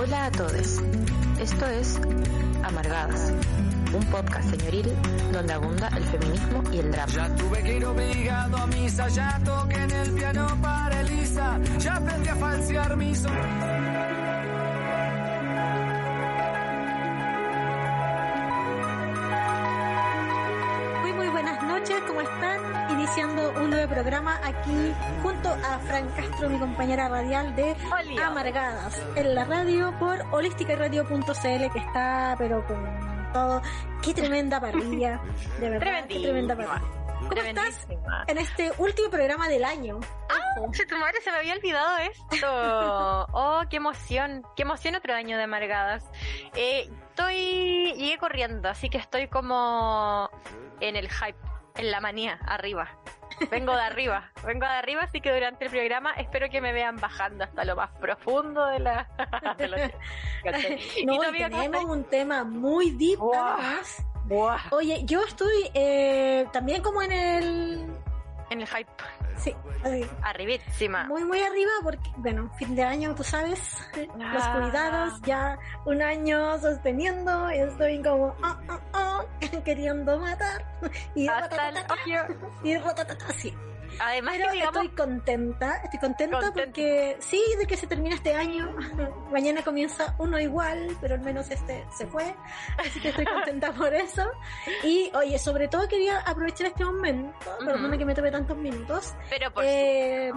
Hola a todos. Esto es Amargadas, un podcast señoril donde abunda el feminismo y el drama. Ya tuve que ir obligado a misa, ya toqué en el piano para Elisa, ya aprendí a falsear mi sonrisa. Muy muy buenas noches, ¿cómo están? Iniciando un nuevo programa aquí junto a Fran Castro, mi compañera radial de. Amargadas, en la radio por holisticaradio.cl que está pero con todo. Qué tremenda parrilla, de verdad, qué tremenda parrilla. ¿Cómo estás Tremendísima. en este último programa del año? Che, tu madre se me había olvidado esto. Oh, qué emoción. Qué emoción otro año de amargadas. Eh, estoy, llegué corriendo, así que estoy como en el hype, en la manía, arriba. Vengo de arriba, vengo de arriba, así que durante el programa espero que me vean bajando hasta lo más profundo de la... de. No, ¿Y tú, y amiga, cómo tenemos un tema muy deep. Buah, Oye, yo estoy eh, también como en el... en el hype, Sí, arribísima. muy muy arriba porque, bueno, fin de año, tú sabes, los Ah. cuidados, ya un año sosteniendo, y estoy como ah, ah, ah, queriendo matar y Hasta el y sí. Además Pero que digamos, estoy contenta, estoy contenta, Contenta. porque sí, de que se termina este año, mañana comienza uno igual, pero al menos este se fue, así que estoy contenta por eso. Y oye, sobre todo quería aprovechar este momento, Ujú. perdona que me tome tantos minutos, pero por eh,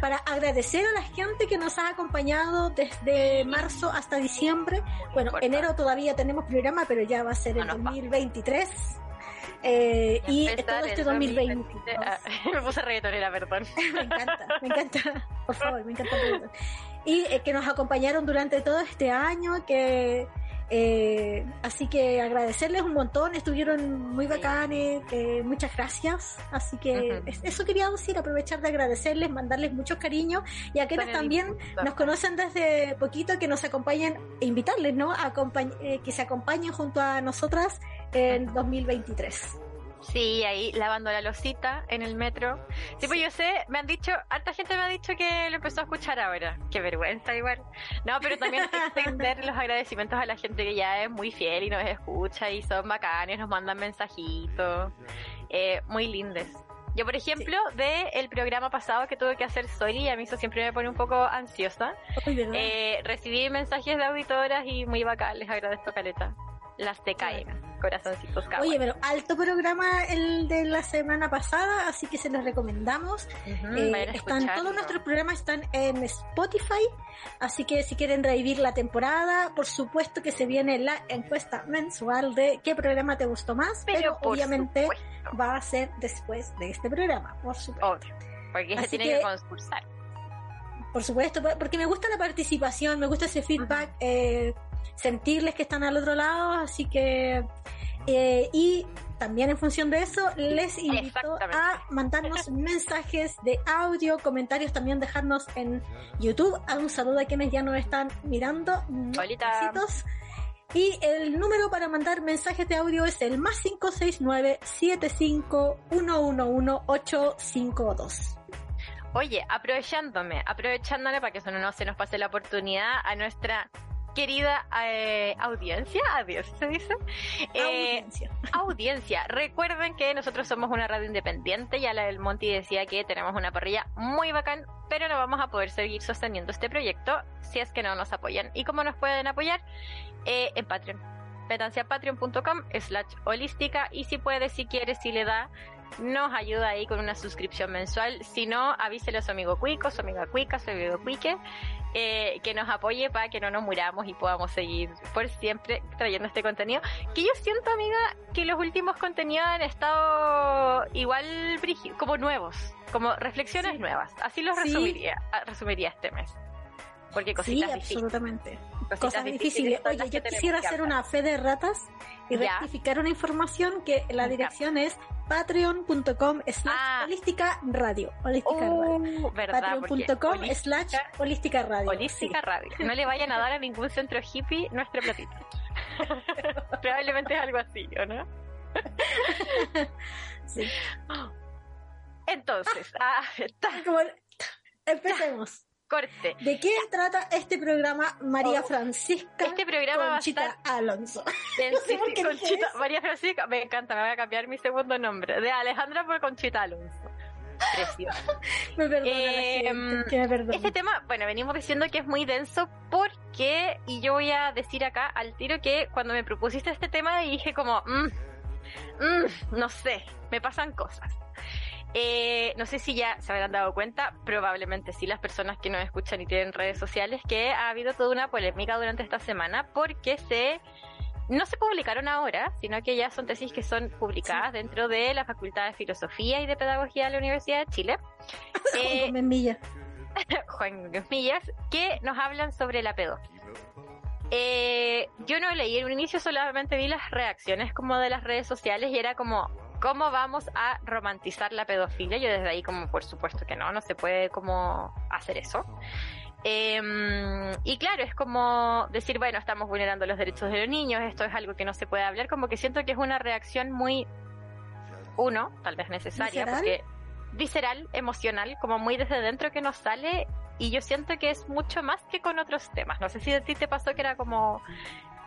para agradecer a la gente que nos ha acompañado desde marzo hasta diciembre. Bueno, enero todavía tenemos programa, pero ya va a ser No el nos va. 2023. Eh, y todo este el 2020. 2020. Ah, me puse reggaetonera, perdón. me encanta, me encanta. Por favor, me encanta. Y eh, que nos acompañaron durante todo este año, que eh, así que agradecerles un montón, estuvieron muy bacanes, que muchas gracias. Así que eso quería decir, aprovechar de agradecerles, mandarles muchos cariños y a quienes Tan también nos conocen desde poquito, que nos acompañen, e invitarles, ¿no? A eh, que se acompañen junto a nosotras en 2023. Sí, ahí lavando la losita en el metro. Sí, pues yo sé, me han dicho, harta gente me ha dicho que lo empezó a escuchar ahora. Qué vergüenza igual. No, pero también hay que extender los agradecimientos a la gente que ya es muy fiel y nos escucha y son bacanes, nos mandan mensajitos. Eh, muy lindes. Yo, por ejemplo, de el programa pasado que tuve que hacer Soli, y a mí eso siempre me pone un poco ansiosa. ¿verdad? Eh, recibí mensajes de auditoras y muy bacán, les agradezco caleta. Las te caen, corazoncitos kawaii. Oye, pero alto programa el de la semana pasada, así que se los recomendamos. Ujú, Eh, vayan a están todos nuestros programas están en Spotify, así que si quieren revivir la temporada, por supuesto que se viene la encuesta mensual de qué programa te gustó más, pero, Pero obviamente supuesto. va a ser después de este programa, por supuesto. Obvio, porque se Así tiene que- que, concursar. Por supuesto, por- porque me gusta la participación, me gusta ese feedback, eh, sentirles que están al otro lado, así que eh, y también en función de eso les invito a mandarnos mensajes de audio, comentarios también dejarnos en YouTube. A un saludo a quienes ya nos están mirando. Besitos. Y el número para mandar mensajes de audio es el más 569 75 111 852. Oye, aprovechándome, aprovechándole para que eso no se nos pase la oportunidad a nuestra querida eh, audiencia, adiós, se dice. Eh, Audiencia. audiencia. Recuerden que nosotros somos una radio independiente. Ya la del Monty decía que tenemos una parrilla muy bacán, pero no vamos a poder seguir sosteniendo este proyecto si es que no nos apoyan. ¿Y cómo nos pueden apoyar? Eh, en Patreon. Métanse a patreon.com slash holística y si puede, si quiere, si le da, nos ayuda ahí con una suscripción mensual. Si no, avísele a su amigo cuico, su amiga cuica, su amigo cuique, eh, que nos apoye para que no nos muramos y podamos seguir por siempre trayendo este contenido. Que yo siento, amiga, que los últimos contenidos han estado igual como nuevos, como reflexiones Sí. nuevas. Así los Sí. resumiría, resumiría este mes. Porque Sí, cositas difíciles. absolutamente. cositas Cosas difíciles. son Oye, yo quisiera hacer una fe de ratas y Ya. rectificar una información que la dirección es patreon.com slash Ah. holística radio. Holística radio. Uh, Patreon.com slash holística radio. Holística Radio. No le vayan a dar a ningún centro hippie nuestro platito. Probablemente es algo así, ¿o no? Sí. Sí. Entonces, ah, está- Como- empecemos. Corte. ¿De qué trata este programa María oh, Francisca? Este programa Conchita va a estar Alonso. Conchita, María Francisca, me encanta, me voy a cambiar mi segundo nombre. De Alejandra por Conchita Alonso. Precioso. me perdona eh, me perdona. Este tema, bueno, venimos diciendo que es muy denso porque, y yo voy a decir acá al tiro que cuando me propusiste este tema dije como, mmm, mmm, no sé, me pasan cosas. Eh, no sé si ya se habrán dado cuenta, probablemente sí las personas que nos escuchan y tienen redes sociales, que ha habido toda una polémica durante esta semana porque se no se publicaron ahora, sino que ya son tesis que son publicadas dentro de la Facultad de Filosofía y de Pedagogía de la Universidad de Chile. eh, Juan Millas. Juan Millas, que nos hablan sobre la pedofilia. Eh, yo no leí en un inicio, solamente vi las reacciones como de las redes sociales y era como, ¿Cómo vamos a romantizar la pedofilia? Yo desde ahí como por supuesto que no, no se puede como hacer eso. Em, y claro, es como decir, bueno, estamos vulnerando los derechos de los niños, esto es algo que no se puede hablar, como que siento que es una reacción muy, uno, tal vez necesaria, ¿Visceral? porque visceral, emocional, como muy desde dentro que nos sale, y yo siento que es mucho más que con otros temas. No sé si a ti te pasó que era como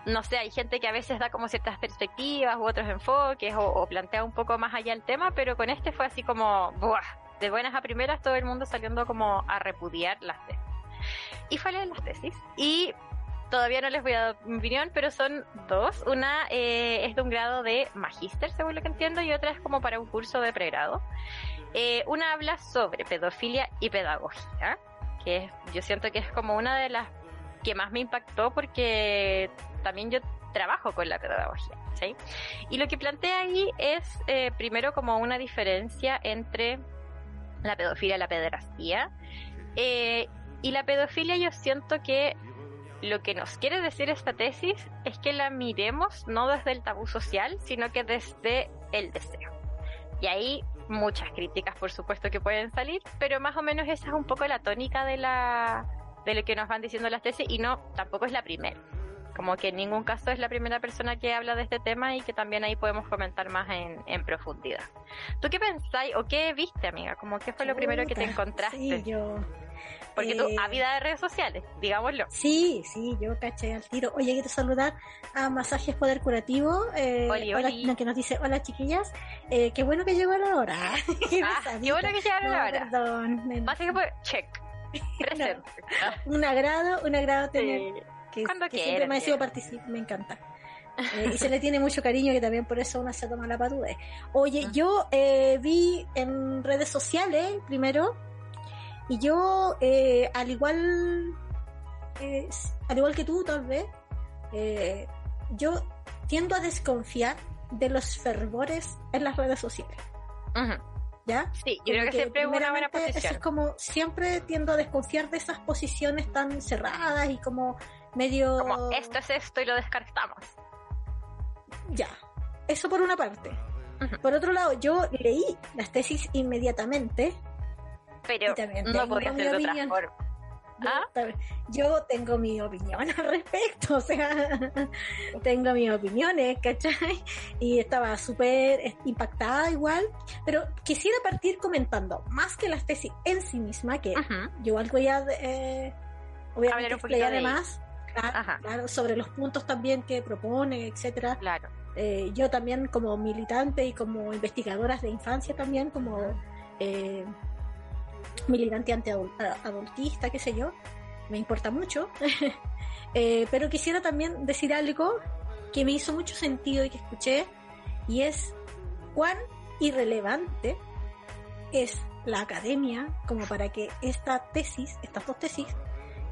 no sé, hay gente que a veces da como ciertas perspectivas u otros enfoques o, plantea un poco más allá el tema, pero con este fue así como, ¡buah! De buenas a primeras todo el mundo saliendo como a repudiar las tesis. Y fue leer las tesis y todavía no les voy a dar mi opinión, pero son dos. Una eh, es de un grado de magíster, según lo que entiendo, y otra es como para un curso de pregrado. Eh, una habla sobre pedofilia y pedagogía, que yo siento que es como una de las que más me impactó porque también yo trabajo con la pedagogía. ¿sí? Y lo que plantea ahí es eh, primero como una diferencia entre la pedofilia y la pederastía. Eh, y la pedofilia yo siento que lo que nos quiere decir esta tesis es que la miremos no desde el tabú social, sino que desde el deseo. Y ahí muchas críticas, por supuesto, que pueden salir, pero más o menos esa es un poco la tónica de la de lo que nos van diciendo las tesis y no, tampoco es la primera como que en ningún caso es la primera persona que habla de este tema y que también ahí podemos comentar más en, en profundidad. ¿Tú qué pensáis o qué viste, amiga? Como qué fue lo primero que te encontraste? Sí, yo. Porque tú, eh, a vida de redes sociales, digámoslo. Sí, sí, yo caché al tiro. Oye, quiero saludar a Masajes Poder Curativo, eh, Oli, hola, oli. no, que nos dice, hola chiquillas, eh, qué bueno que llegó la hora. Ah, qué bueno que llegaron No, ahora. Perdón, me- Más que por check. Presente. Ah, un agrado, un agrado tener sí. que, Cuando que siempre me ha sido participar, me encanta. Eh, y se le tiene mucho cariño que también por eso uno se toma la patudez. Oye, Ah. yo eh, vi en redes sociales primero y yo eh, al igual al igual que tú tal vez yo tiendo a desconfiar de los fervores en las redes sociales, Ujú. ¿Ya? Sí, yo creo que siempre es una buena eso posición. es como siempre tiendo a desconfiar de esas posiciones tan cerradas y como medio Como esto es esto y lo descartamos. ya eso por una parte por otro lado yo leí las tesis inmediatamente Pero Y también no mi ser de otra forma. Yo, ¿Ah? yo tengo mi opinión al respecto o sea tengo mis opiniones ¿cachai? y estaba súper eh, impactada igual pero quisiera partir comentando más que las tesis en sí misma que yo algo ya eh, Hablar obviamente un más claro, sobre los puntos también que propone, etcétera. Claro. Eh, yo también como militante y como investigadora de infancia también, como eh, militante antiadultista, qué sé yo, me importa mucho. Eh, pero quisiera también decir algo que me hizo mucho sentido y que escuché, y es cuán irrelevante es la academia como para que esta tesis, estas dos tesis,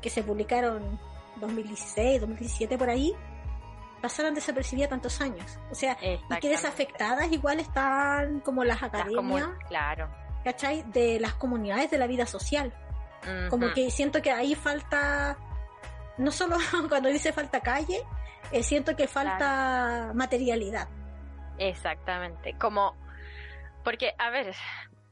que se publicaron 2016, 2017 por ahí, pasaran desapercibidas tantos años. O sea, y que desafectadas igual están como las Las academias, comunas, claro. ¿Cachai? De las comunidades de la vida social. Como que siento que ahí falta, no solo cuando dice falta calle, eh, siento que falta materialidad. Exactamente. Como, porque, a ver,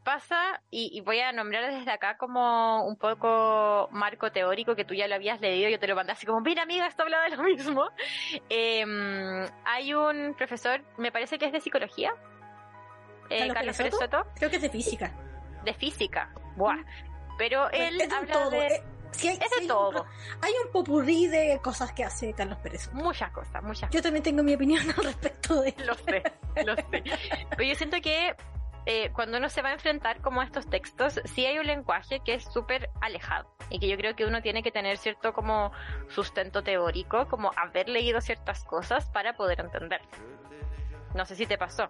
pasa, y, y voy a nombrar desde acá como un poco marco teórico que tú ya lo habías leído, yo te lo mandé así como, mira amiga, esto habla de lo mismo. Em, hay un profesor, me parece que es de psicología, eh, ¿Carlos Carlos Pérez Soto, Creo que es de física. de física. Buah. Pero él es habla todo. de... eh, hay, Es de hay todo. Un, hay un popurrí de cosas que hace Carlos Pérez. Muchas cosas, muchas Yo también tengo mi opinión al respecto de Lo sé, lo sé. Pero yo siento que eh, cuando uno se va a enfrentar como a estos textos, sí hay un lenguaje que es súper alejado y que yo creo que uno tiene que tener cierto como sustento teórico, como haber leído ciertas cosas para poder entender. No sé si te pasó.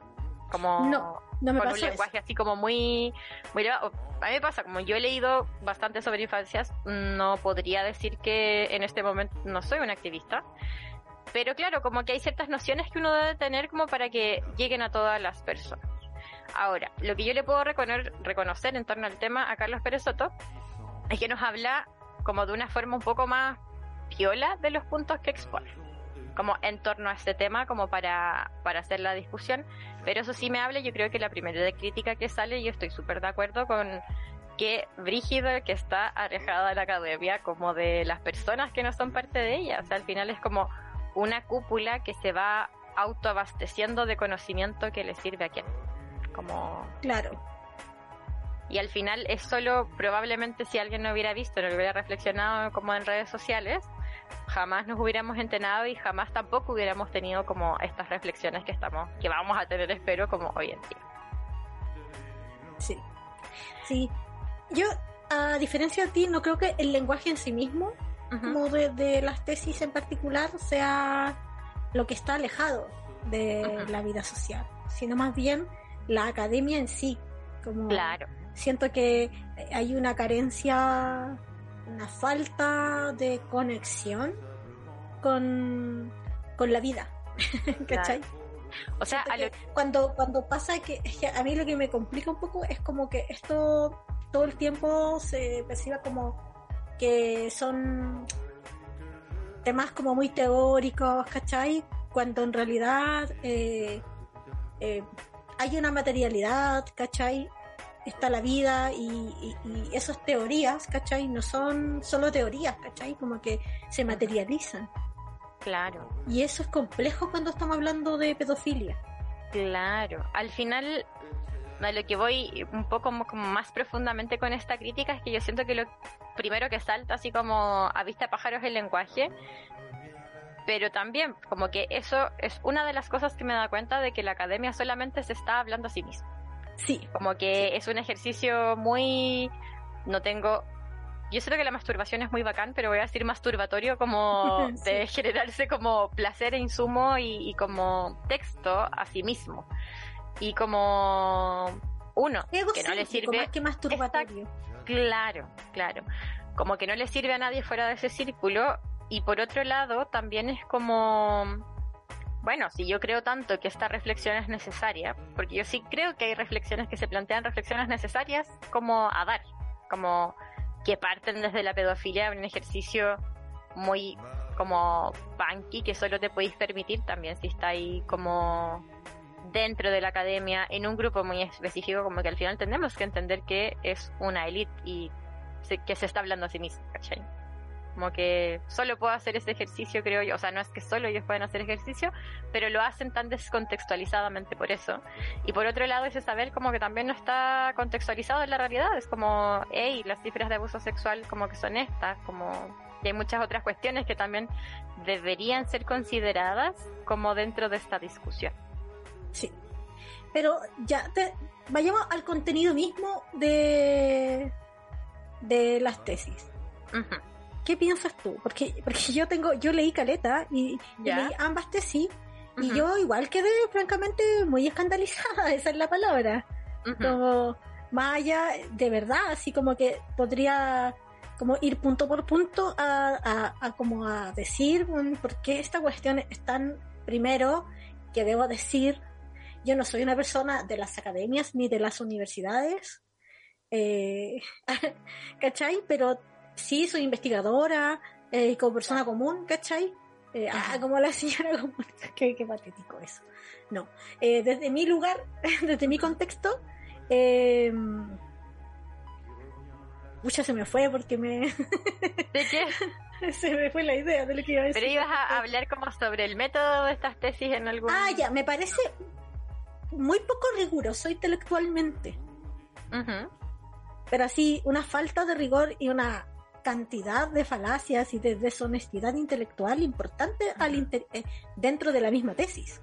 Como No, no me con un eso. lenguaje así como muy, muy. A mí me pasa, como yo he leído bastante sobre infancias, no podría decir que en este momento no soy una activista. Pero claro, como que hay ciertas nociones que uno debe tener como para que lleguen a todas las personas. Ahora, lo que yo le puedo reconocer, reconocer en torno al tema a Carlos Pérez Soto es que nos habla como de una forma un poco más piola de los puntos que expone. Como en torno a este tema, como para, para hacer la discusión. Pero eso sí me habla, yo creo que la primera de crítica que sale, yo estoy súper de acuerdo con que Brígido que está alejada de la academia, como de las personas que no son parte de ella. O sea, al final es como una cúpula que se va autoabasteciendo de conocimiento que le sirve a quien. Como Claro. y al final es solo probablemente si alguien no hubiera visto, no lo hubiera reflexionado como en redes sociales, jamás nos hubiéramos entenado y jamás tampoco hubiéramos tenido como estas reflexiones que estamos, que vamos a tener espero como hoy en día. Sí. Sí. Yo, a diferencia de ti, no creo que el lenguaje en sí mismo, como de, de las tesis en particular, sea lo que está alejado de Ujú. la vida social, sino más bien la academia en sí. Como Claro, siento que hay una carencia, una falta de conexión con, con la vida. ¿Cachai? o sea, lo- cuando, cuando pasa que, es que a mí lo que me complica un poco es como que esto todo el tiempo se perciba como que son temas como muy teóricos, ¿cachai? Cuando en realidad eh, eh, hay una materialidad, ¿cachai? Está la vida y, y, y esas teorías, ¿cachai? No son solo teorías, ¿cachai? Como que se materializan. claro, Y eso es complejo cuando estamos hablando de pedofilia. claro. Al final, a lo que voy un poco como más profundamente con esta crítica es que yo siento que lo primero que salta así como a vista de pájaros el lenguaje, pero también como que eso es una de las cosas que me da cuenta de que la academia solamente se está hablando a sí misma. Sí, Como que es un ejercicio muy... No tengo... Yo siento que la masturbación es muy bacán, pero voy a decir masturbatorio como Sí. de generarse como placer e insumo y, y como texto a sí mismo. Y como uno, que no le sirve... más que masturbatorio. Claro, claro. Como que no le sirve a nadie fuera de ese círculo. Y por otro lado, también es como, bueno, si yo creo tanto que esta reflexión es necesaria, porque yo sí creo que hay reflexiones que se plantean reflexiones necesarias como a dar, como que parten desde la pedofilia, un ejercicio muy como punky que solo te podéis permitir también si está ahí como dentro de la academia, en un grupo muy específico, como que al final tenemos que entender que es una élite y que se está hablando a sí misma, ¿cachai? Como que solo puedo hacer ese ejercicio, creo yo. O sea, no es que solo ellos pueden hacer ejercicio, pero lo hacen tan descontextualizadamente por eso. Y por otro lado, ese saber como que también no está contextualizado en la realidad. Es como, hey, las cifras de abuso sexual como que son estas, como que hay muchas otras cuestiones que también deberían ser consideradas como dentro de esta discusión. Sí. Pero ya, te, vayamos al contenido mismo de, de las tesis. Ujú. ¿Qué piensas tú? Porque, porque yo tengo, yo leí Caleta y, y leí ambas tesis y Ujú. yo igual quedé francamente muy escandalizada, esa es la palabra. Ujú. Como más allá, de verdad, así como que podría como ir punto por punto a, a, a como a decir mm, por qué esta cuestión es tan primero que debo decir yo no soy una persona de las academias ni de las universidades eh, ¿cachai? pero sí soy investigadora eh, como persona común ¿cachai? Eh, ah, como la señora común qué, qué patético eso no eh, desde mi lugar desde mi contexto eh, Pucha, se me fue porque me ¿De qué? se me fue la idea de lo que iba a decir. Pero ibas a hablar como sobre el método de estas tesis en algún... Ah, ya, me parece muy poco riguroso intelectualmente, pero así una falta de rigor y una cantidad de falacias y de deshonestidad intelectual importante al inter- eh, dentro de la misma tesis.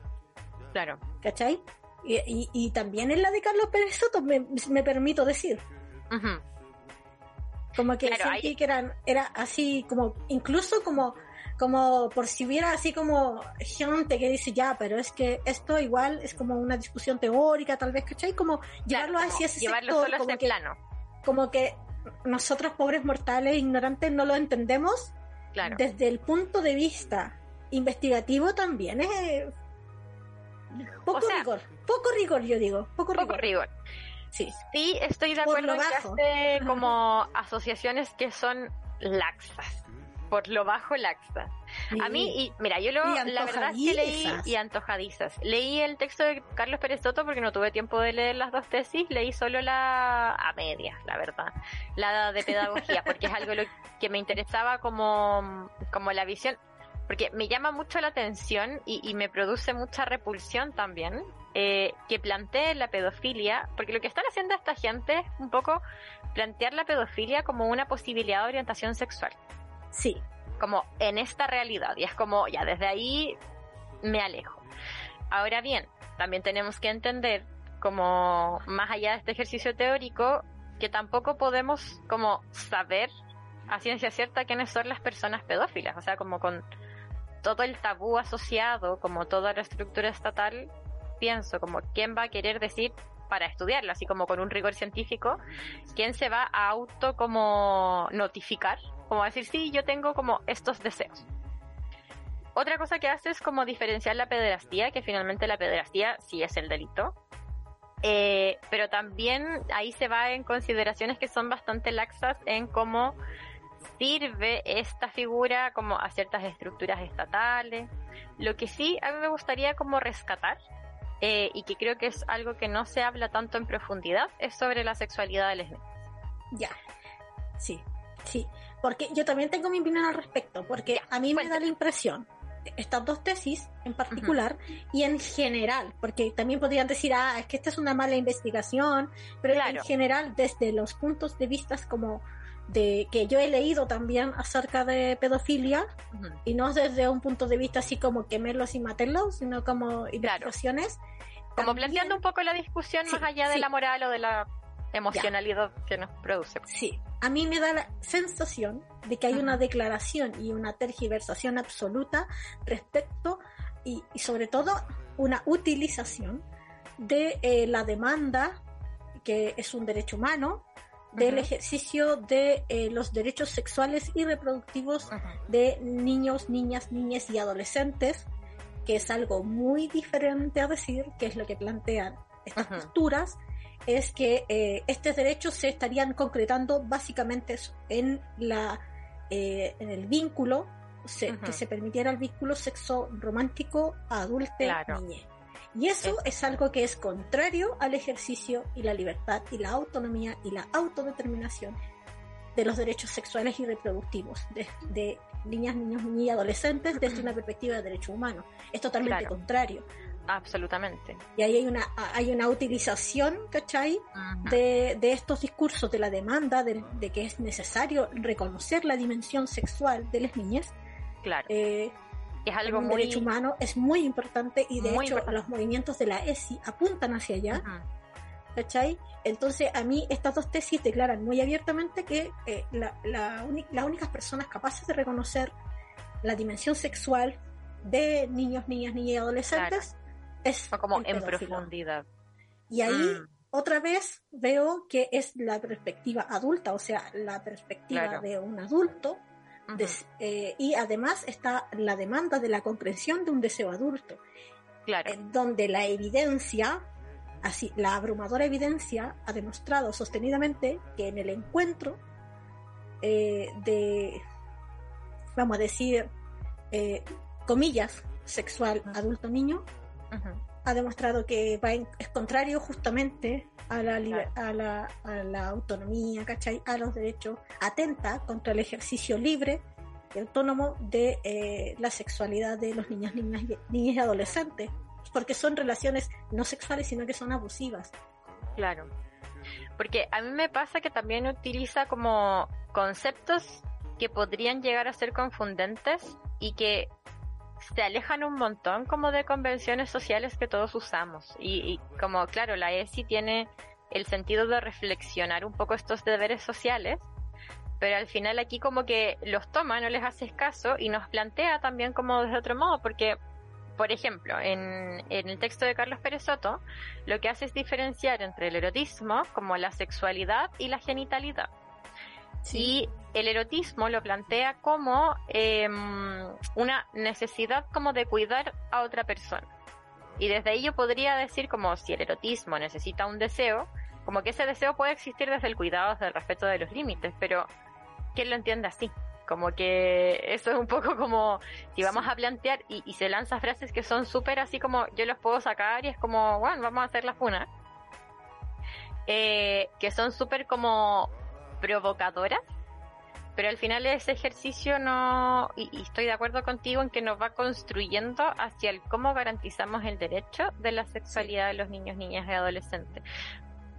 Claro. ¿Cachai? Y, y- y también en la de Carlos Pérez Soto, me, me permito decir. Como que Claro, sentí ahí- que eran, era así como, incluso como, como por si hubiera así como gente que dice ya, pero es que esto igual es como una discusión teórica, tal vez, ¿cachai? Como llevarlo hacia como ese llevarlo sector, solo como ese que, plano. como que nosotros pobres mortales ignorantes no lo entendemos Claro. desde el punto de vista investigativo también es eh, poco O sea, rigor, poco rigor yo digo, poco, Poco rigor. rigor. Sí, Sí, estoy de Por acuerdo lo en que bajo. hace como asociaciones que son laxas. Por lo bajo laxas. A mí, y mira, yo lo, Y la verdad es que leí y antojadizas. Leí el texto de Carlos Pérez Soto porque no tuve tiempo de leer las dos tesis, leí solo la a medias, la verdad, la de pedagogía, porque es algo lo que me interesaba como, como la visión, porque me llama mucho la atención y, y me produce mucha repulsión también eh, que plantee la pedofilia, porque lo que están haciendo esta gente es un poco plantear la pedofilia como una posibilidad de orientación sexual sí, como en esta realidad y es como ya desde ahí me alejo. Ahora bien, también tenemos que entender como más allá de este ejercicio teórico que tampoco podemos como saber a ciencia cierta quiénes son las personas pedófilas, o sea, como con todo el tabú asociado, como toda la estructura estatal, pienso como quién va a querer decir para estudiarlo, así como con un rigor científico, quién se va a auto como notificar, como decir, sí, yo tengo como estos deseos. Otra cosa que hace es como diferenciar la pederastía, que finalmente la pederastía sí es el delito, eh, pero también ahí se va en consideraciones que son bastante laxas en cómo sirve esta figura como a ciertas estructuras estatales. Lo que sí a mí me gustaría como rescatar, eh, y que creo que es algo que no se habla tanto en profundidad, es sobre la sexualidad de lesbianas. ya, sí, sí, porque yo también tengo mi opinión al respecto, porque a mí me da la impresión, estas dos tesis en particular y en general, porque también podrían decir, ah, es que esta es una mala investigación, pero Claro. en general desde los puntos de vista como de que yo he leído también acerca de pedofilia y no desde un punto de vista así como quemerlos y matarlos, sino como investigaciones. Como también- planteando un poco la discusión Sí, más allá de sí. la moral o de la emocionalidad que nos produce. Sí, a mí me da la sensación de que hay una declaración y una tergiversación absoluta respecto y, y sobre todo una utilización de eh, la demanda, que es un derecho humano, del ejercicio de eh, los derechos sexuales y reproductivos de niños, niñas, niñas y adolescentes, que es algo muy diferente a decir, que es lo que plantean estas posturas, es que eh, estos derechos se estarían concretando básicamente en la eh, en el vínculo, se- que se permitiera el vínculo sexo romántico adulto Claro. niñez. Y eso es algo que es contrario al ejercicio y la libertad y la autonomía y la autodeterminación de los derechos sexuales y reproductivos de, de niñas, niños y adolescentes desde una perspectiva de derechos humanos. Es totalmente Claro. contrario. Absolutamente. Y ahí hay una, hay una utilización, ¿cachai? De, de estos discursos de la demanda, de, de que es necesario reconocer la dimensión sexual de las niñas. Claro. Eh, es algo un muy... derecho humano es muy importante y de hecho importante. los movimientos de la ESI apuntan hacia allá. Ujú. ¿cachai? Entonces, a mí estas dos tesis declaran muy abiertamente que eh, la- la las únicas personas capaces de reconocer la dimensión sexual de niños, niñas, niñas y adolescentes es O como en profundidad. Y ahí Mm. otra vez veo que es la perspectiva adulta, o sea, la perspectiva Claro. de un adulto des- eh, y además está la demanda de la comprensión de un deseo adulto Claro. en donde la evidencia, así, la abrumadora evidencia ha demostrado sostenidamente que en el encuentro eh, de, vamos a decir, eh, comillas, sexual adulto-niño, Ha demostrado que va en- es contrario justamente a la, liber- a, la, a la autonomía, ¿cachai? A los derechos, atenta contra el ejercicio libre y autónomo de eh, la sexualidad de los niños, niñas, niñas y adolescentes, porque son relaciones no sexuales, sino que son abusivas. Claro. Porque a mí me pasa que también utiliza como conceptos que podrían llegar a ser confundentes y que se alejan un montón como de convenciones sociales que todos usamos. Y, como, claro, la ESI tiene el sentido de reflexionar un poco estos deberes sociales, pero al final aquí como que los toma, no les hace caso y nos plantea también como de otro modo, porque, por ejemplo, en, en el texto de Carlos Pérez Soto, lo que hace es diferenciar entre el erotismo, como la sexualidad y la genitalidad. Y el erotismo lo plantea como em, una necesidad como de cuidar a otra persona. Y desde ahí yo podría decir como si el erotismo necesita un deseo, como que ese deseo puede existir desde el cuidado, desde el respeto de los límites, pero ¿quién lo entiende así? Como que eso es un poco como si vamos a plantear y, se lanzan frases que son súper así como yo los puedo sacar y es como, bueno, vamos a hacer la funa. Eh, que son súper como provocadoras, pero al final ese ejercicio no, y, estoy de acuerdo contigo en que nos va construyendo hacia el cómo garantizamos el derecho de la sexualidad de los niños, niñas y adolescentes.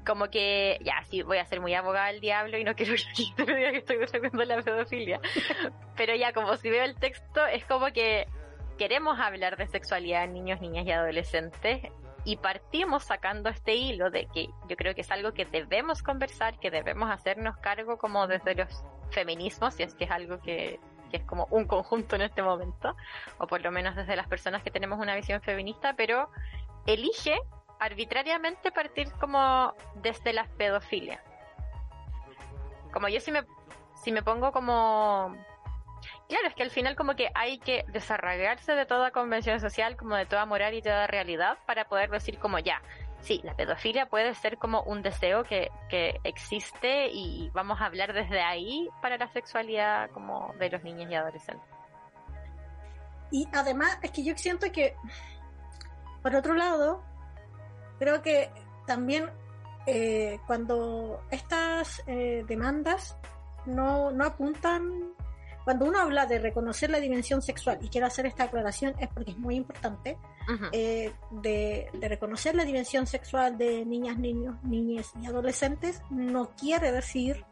Como que, ya, sí, voy a ser muy abogada del diablo y no quiero que diga que estoy defendiendo la pedofilia. Pero ya, como si veo el texto, es como que queremos hablar de sexualidad en niños, niñas y adolescentes y partimos sacando este hilo de que yo creo que es algo que debemos conversar, que debemos hacernos cargo como desde los feminismos, si es que es algo que, que es como un conjunto en este momento, o por lo menos desde las personas que tenemos una visión feminista, pero elige arbitrariamente partir como desde la pedofilia. Como yo si me, si me pongo como Claro, es que al final como que hay que desarraigarse de toda convención social, como de toda moral y toda realidad para poder decir como ya, sí, la pedofilia puede ser como un deseo que, que existe y vamos a hablar desde ahí para la sexualidad como de los niños y adolescentes. Y además es que yo siento que, por otro lado, creo que también eh, cuando estas eh, demandas no, no apuntan cuando uno habla de reconocer la dimensión sexual, y quiero hacer esta aclaración, es porque es muy importante, eh, de, reconocer la dimensión sexual de niñas, niños, niñas y adolescentes, no quiere decir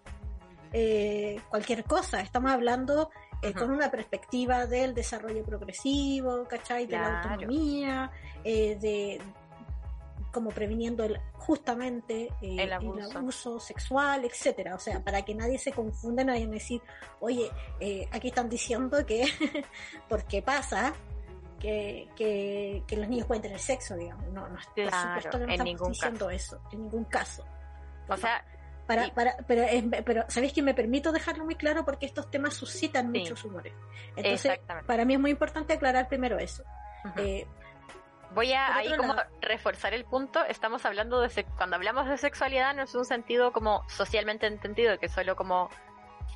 eh, cualquier cosa. Estamos hablando eh, con una perspectiva del desarrollo progresivo, ¿cachai? De la autonomía, de, como previniendo el, justamente eh, el, abuso. sexual, etcétera. O sea, para que nadie se confunda, nadie decir, oye, eh, aquí están diciendo que porque pasa que, que, los niños pueden tener sexo, digamos. No, no, claro, por no en ningún diciendo eso, en ningún caso. O sea, para, para, pero, pero sabéis que me permito dejarlo muy claro porque estos temas suscitan muchos humores. Entonces, para mí es muy importante aclarar primero eso. Voy a ahí como reforzar el punto. Estamos hablando de cuando hablamos de sexualidad no es un sentido como socialmente entendido, que solo como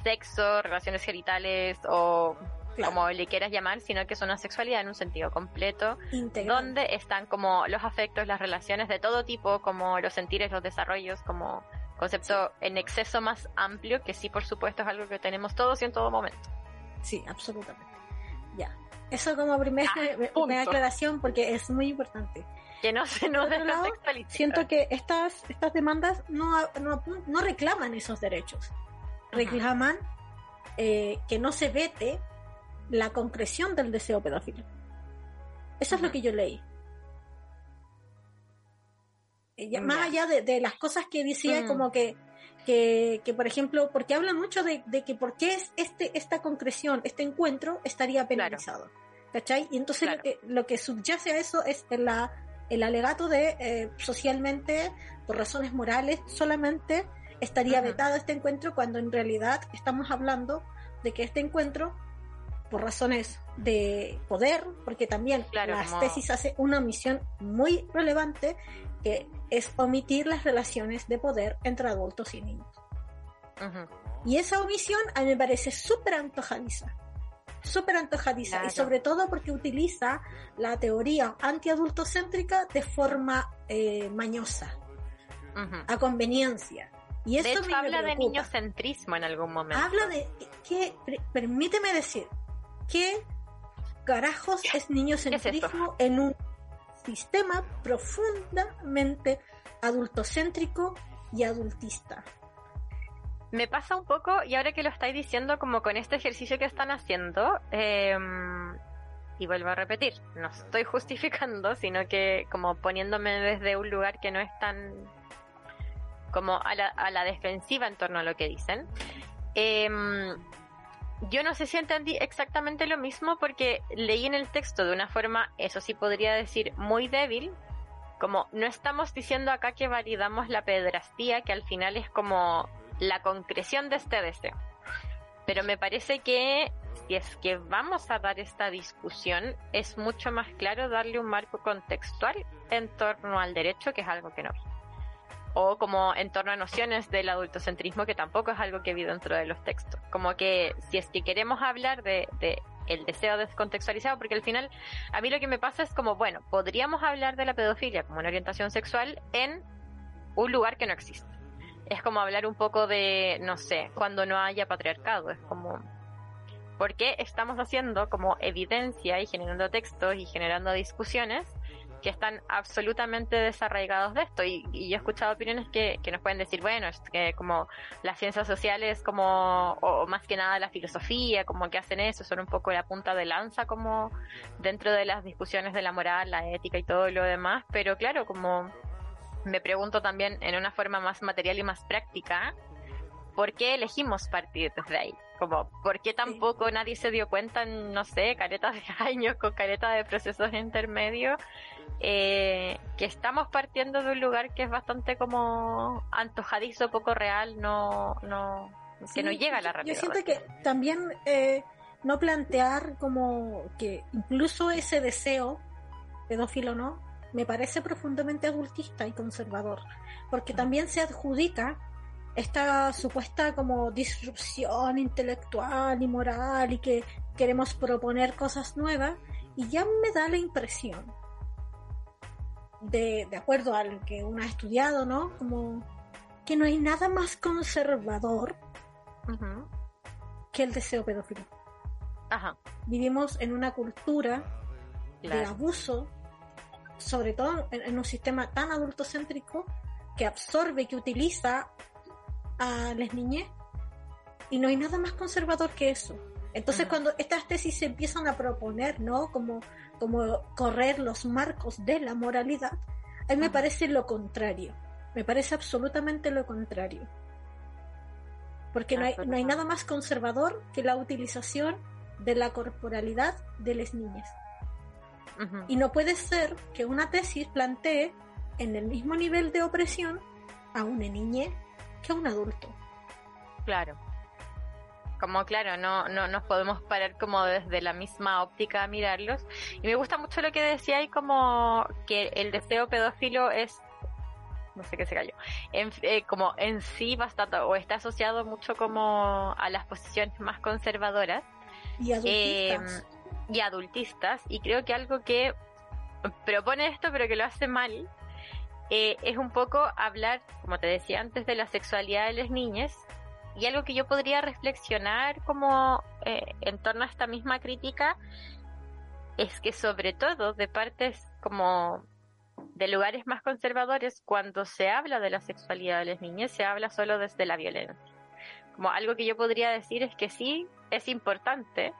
sexo, relaciones genitales o como le quieras llamar, sino que es una sexualidad en un sentido completo, donde están como los afectos, las relaciones de todo tipo, como los sentires, los desarrollos, como concepto en exceso más amplio, que sí, por supuesto, es algo que tenemos todos y en todo momento. Sí, absolutamente. Ya. Eso como primera, ah, aclaración porque es muy importante. Que no se nos lado, Siento que estas, estas demandas no, no, reclaman esos derechos. Reclaman eh, que no se vete la concreción del deseo pedófilo. Eso es lo que yo leí. Eh, más allá de, las cosas que decía, mm. como que, que, por ejemplo, porque hablan mucho de, que por qué es este, esta concreción, este encuentro estaría penalizado. ¿Cachai? Y entonces lo, que, subyace a eso es el, la, el alegato de eh, socialmente, por razones morales, solamente estaría vetado este encuentro cuando en realidad estamos hablando de que este encuentro, por razones de poder, porque también las tesis hace una omisión muy relevante, que es omitir las relaciones de poder entre adultos y niños. Y esa omisión a mí me parece súper antojadiza súper antojadiza y sobre todo porque utiliza la teoría antiadultocéntrica de forma eh, mañosa, a conveniencia. Y eso de habla de niñocentrismo en algún momento. Habla de que, permíteme decir, ¿qué carajos es niñocentrismo en un sistema profundamente adultocéntrico y adultista? Me pasa un poco, y ahora que lo estáis diciendo, como con este ejercicio que están haciendo, em, y vuelvo a repetir, no estoy justificando, sino que como poniéndome desde un lugar que no es tan como a la, a la defensiva en torno a lo que dicen. Em, yo no sé si entendí exactamente lo mismo porque leí en el texto de una forma, eso sí podría decir, muy débil, como no estamos diciendo acá que validamos la pedrastía, que al final es como la concreción de este deseo. Pero me parece que si es que vamos a dar esta discusión, es mucho más claro darle un marco contextual en torno al derecho, que es algo que no vi. O como en torno a nociones del adultocentrismo, que tampoco es algo que vi dentro de los textos. Como que si es que queremos hablar de, de el deseo descontextualizado, porque al final a mí lo que me pasa es como, bueno, podríamos hablar de la pedofilia como una orientación sexual en un lugar que no existe. Es como hablar un poco de, no sé, cuando no haya patriarcado, es como, ¿por qué estamos haciendo como evidencia y generando textos y generando discusiones que están absolutamente desarraigados de esto. Y, yo he escuchado opiniones que, que, nos pueden decir, bueno, es que como las ciencias sociales, como, o más que nada la filosofía, como que hacen eso, son un poco la punta de lanza como dentro de las discusiones de la moral, la ética y todo lo demás. Pero claro, como me pregunto también en una forma más material y más práctica, ¿por qué elegimos partir desde ahí? Como, ¿por qué tampoco nadie se dio cuenta en, no sé, caretas de años con caretas de procesos intermedios eh, que estamos partiendo de un lugar que es bastante como antojadizo, poco real, no, no, que no llega a la realidad. Yo siento que también eh, no plantear como que incluso ese deseo, pedófilo no, me parece profundamente adultista y conservador, porque también se adjudica esta supuesta como disrupción intelectual y moral y que queremos proponer cosas nuevas y ya me da la impresión de, de acuerdo al que uno ha estudiado, ¿no? Como que no hay nada más conservador que el deseo pedófilo. Ajá. Vivimos en una cultura de abuso, sobre todo en, en, un sistema tan adultocéntrico que absorbe, que utiliza a las niñas y no hay nada más conservador que eso. Entonces, cuando estas tesis se empiezan a proponer, ¿no? Como como correr los marcos de la moralidad, a mí me parece lo contrario. Me parece absolutamente lo contrario. Porque no hay, no hay nada más conservador que la utilización de la corporalidad de las niñas. Y no puede ser que una tesis plantee en el mismo nivel de opresión a una niña que a un adulto. Claro como claro, no, no nos podemos parar como desde la misma óptica a mirarlos. Y me gusta mucho lo que decía y como que el deseo pedófilo es no sé qué se cayó, en, eh, como en sí bastante, o está asociado mucho como a las posiciones más conservadoras y adultistas. Eh, y adultistas, y creo que algo que propone esto pero que lo hace mal, eh, es un poco hablar, como te decía antes, de la sexualidad de las niñas y algo que yo podría reflexionar como eh, en torno a esta misma crítica es que sobre todo de partes como de lugares más conservadores, cuando se habla de la sexualidad de las niñas, se habla solo desde la violencia. Como algo que yo podría decir es que sí, es importante,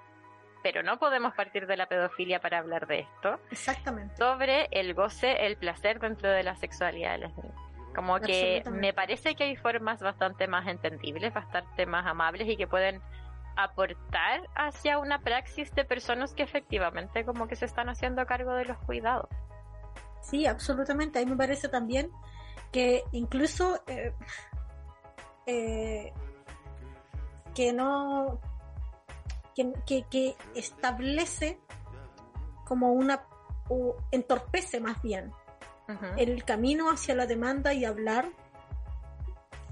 pero no podemos partir de la pedofilia para hablar de esto. Exactamente. Sobre el goce, el placer dentro de la sexualidad de las niñas. Como que me parece que hay formas bastante más entendibles, bastante más amables y que pueden aportar hacia una praxis de personas que efectivamente como que se están haciendo cargo de los cuidados. Sí, absolutamente. A mí me parece también que incluso eh, eh, que no que, que, establece como una o entorpece más bien el camino hacia la demanda y hablar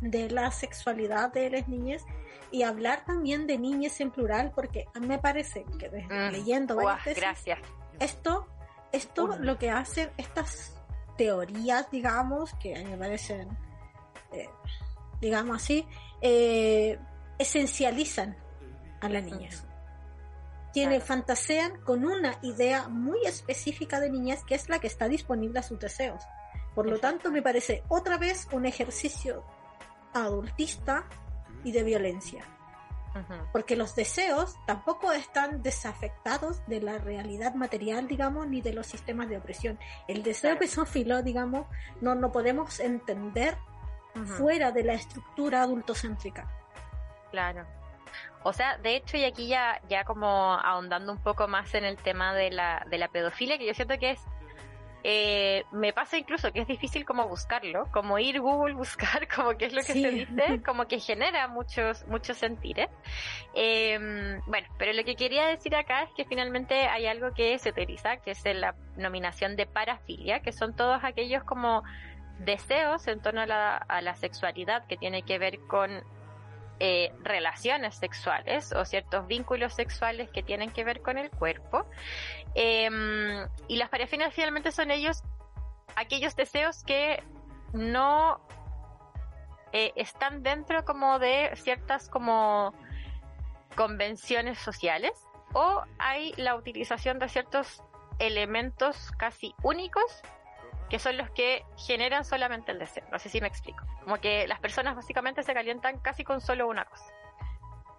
de la sexualidad de las niñas y hablar también de niñas en plural, porque a mí me parece que desde, mm. leyendo gracias. esto, esto lo que hacen estas teorías, digamos, que a mí me parecen, eh, digamos así, eh, esencializan a las niñas tiene, fantasean con una idea muy específica de niñez que es la que está disponible a sus deseos. Por lo tanto, me parece otra vez un ejercicio adultista y de violencia. Porque los deseos tampoco están desafectados de la realidad material, digamos, ni de los sistemas de opresión. El deseo pesófilo, digamos, no, no podemos entender fuera de la estructura adultocéntrica. Claro. O sea, de hecho, y aquí ya, ya como ahondando un poco más en el tema de la, de la pedofilia, que yo siento que es eh, me pasa incluso que es difícil como buscarlo, como ir Google buscar como qué es lo que se dice, como que genera muchos muchos sentires. Eh, bueno, pero lo que quería decir acá es que finalmente hay algo que se utiliza, que es la nominación de parafilia, que son todos aquellos como deseos en torno a la, a la sexualidad que tiene que ver con eh, relaciones sexuales o ciertos vínculos sexuales que tienen que ver con el cuerpo. Em, y las parafilias finalmente son ellos, aquellos deseos que no eh, están dentro como de ciertas como convenciones sociales o hay la utilización de ciertos elementos casi únicos que son los que generan solamente el deseo. No sé si me explico. Como que las personas básicamente se calientan casi con solo una cosa.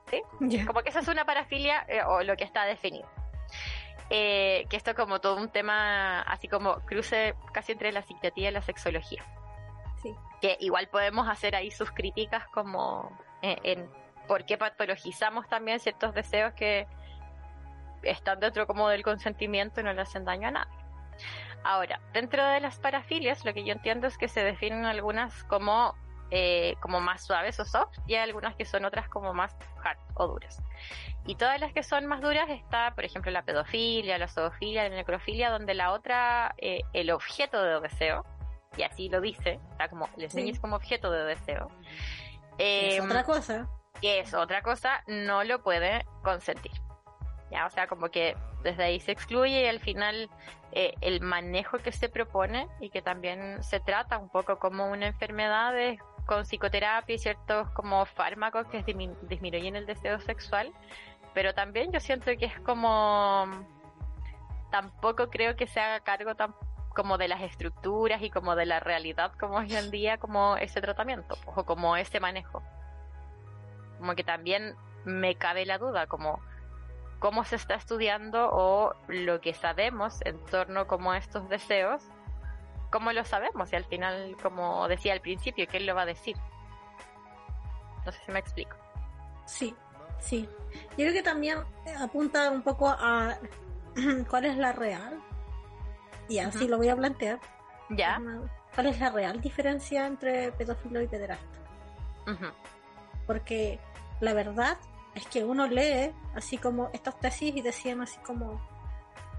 ¿Sí? Como que esa es una parafilia eh, o lo que está definido. Eh, que esto es como todo un tema así como cruce casi entre la psiquiatría y la sexología. Sí. Que igual podemos hacer ahí sus críticas como eh, en por qué patologizamos también ciertos deseos que están dentro como del consentimiento y no le hacen daño a nadie. Ahora, dentro de las parafilias, lo que yo entiendo es que se definen algunas como, eh, como más suaves o soft y hay algunas que son otras como más hard o duras. Y todas las que son más duras está, por ejemplo, la pedofilia, la zoofilia, la necrofilia, donde la otra, eh, el objeto de deseo, y así lo dice, está como, les niños como objeto de deseo. es em, otra cosa. Que es otra cosa, no lo puede consentir. O sea, como que desde ahí se excluye y al final eh, el manejo que se propone y que también se trata un poco como una enfermedad con psicoterapia y ciertos como fármacos que disminuyen el deseo sexual, pero también yo siento que es como tampoco creo que se haga cargo tan como de las estructuras y como de la realidad como hoy en día como ese tratamiento o como ese manejo. Como que también me cabe la duda como cómo se está estudiando o lo que sabemos en torno como a estos deseos, cómo lo sabemos y al final, como decía al principio, ¿quién lo va a decir? No sé si me explico. Sí, sí. Yo creo que también apunta un poco a cuál es la real, y así lo voy a plantear. ¿Ya? ¿Cuál es la real diferencia entre pedófilo y pederasta? Porque la verdad es que uno lee así como estas tesis y decían así como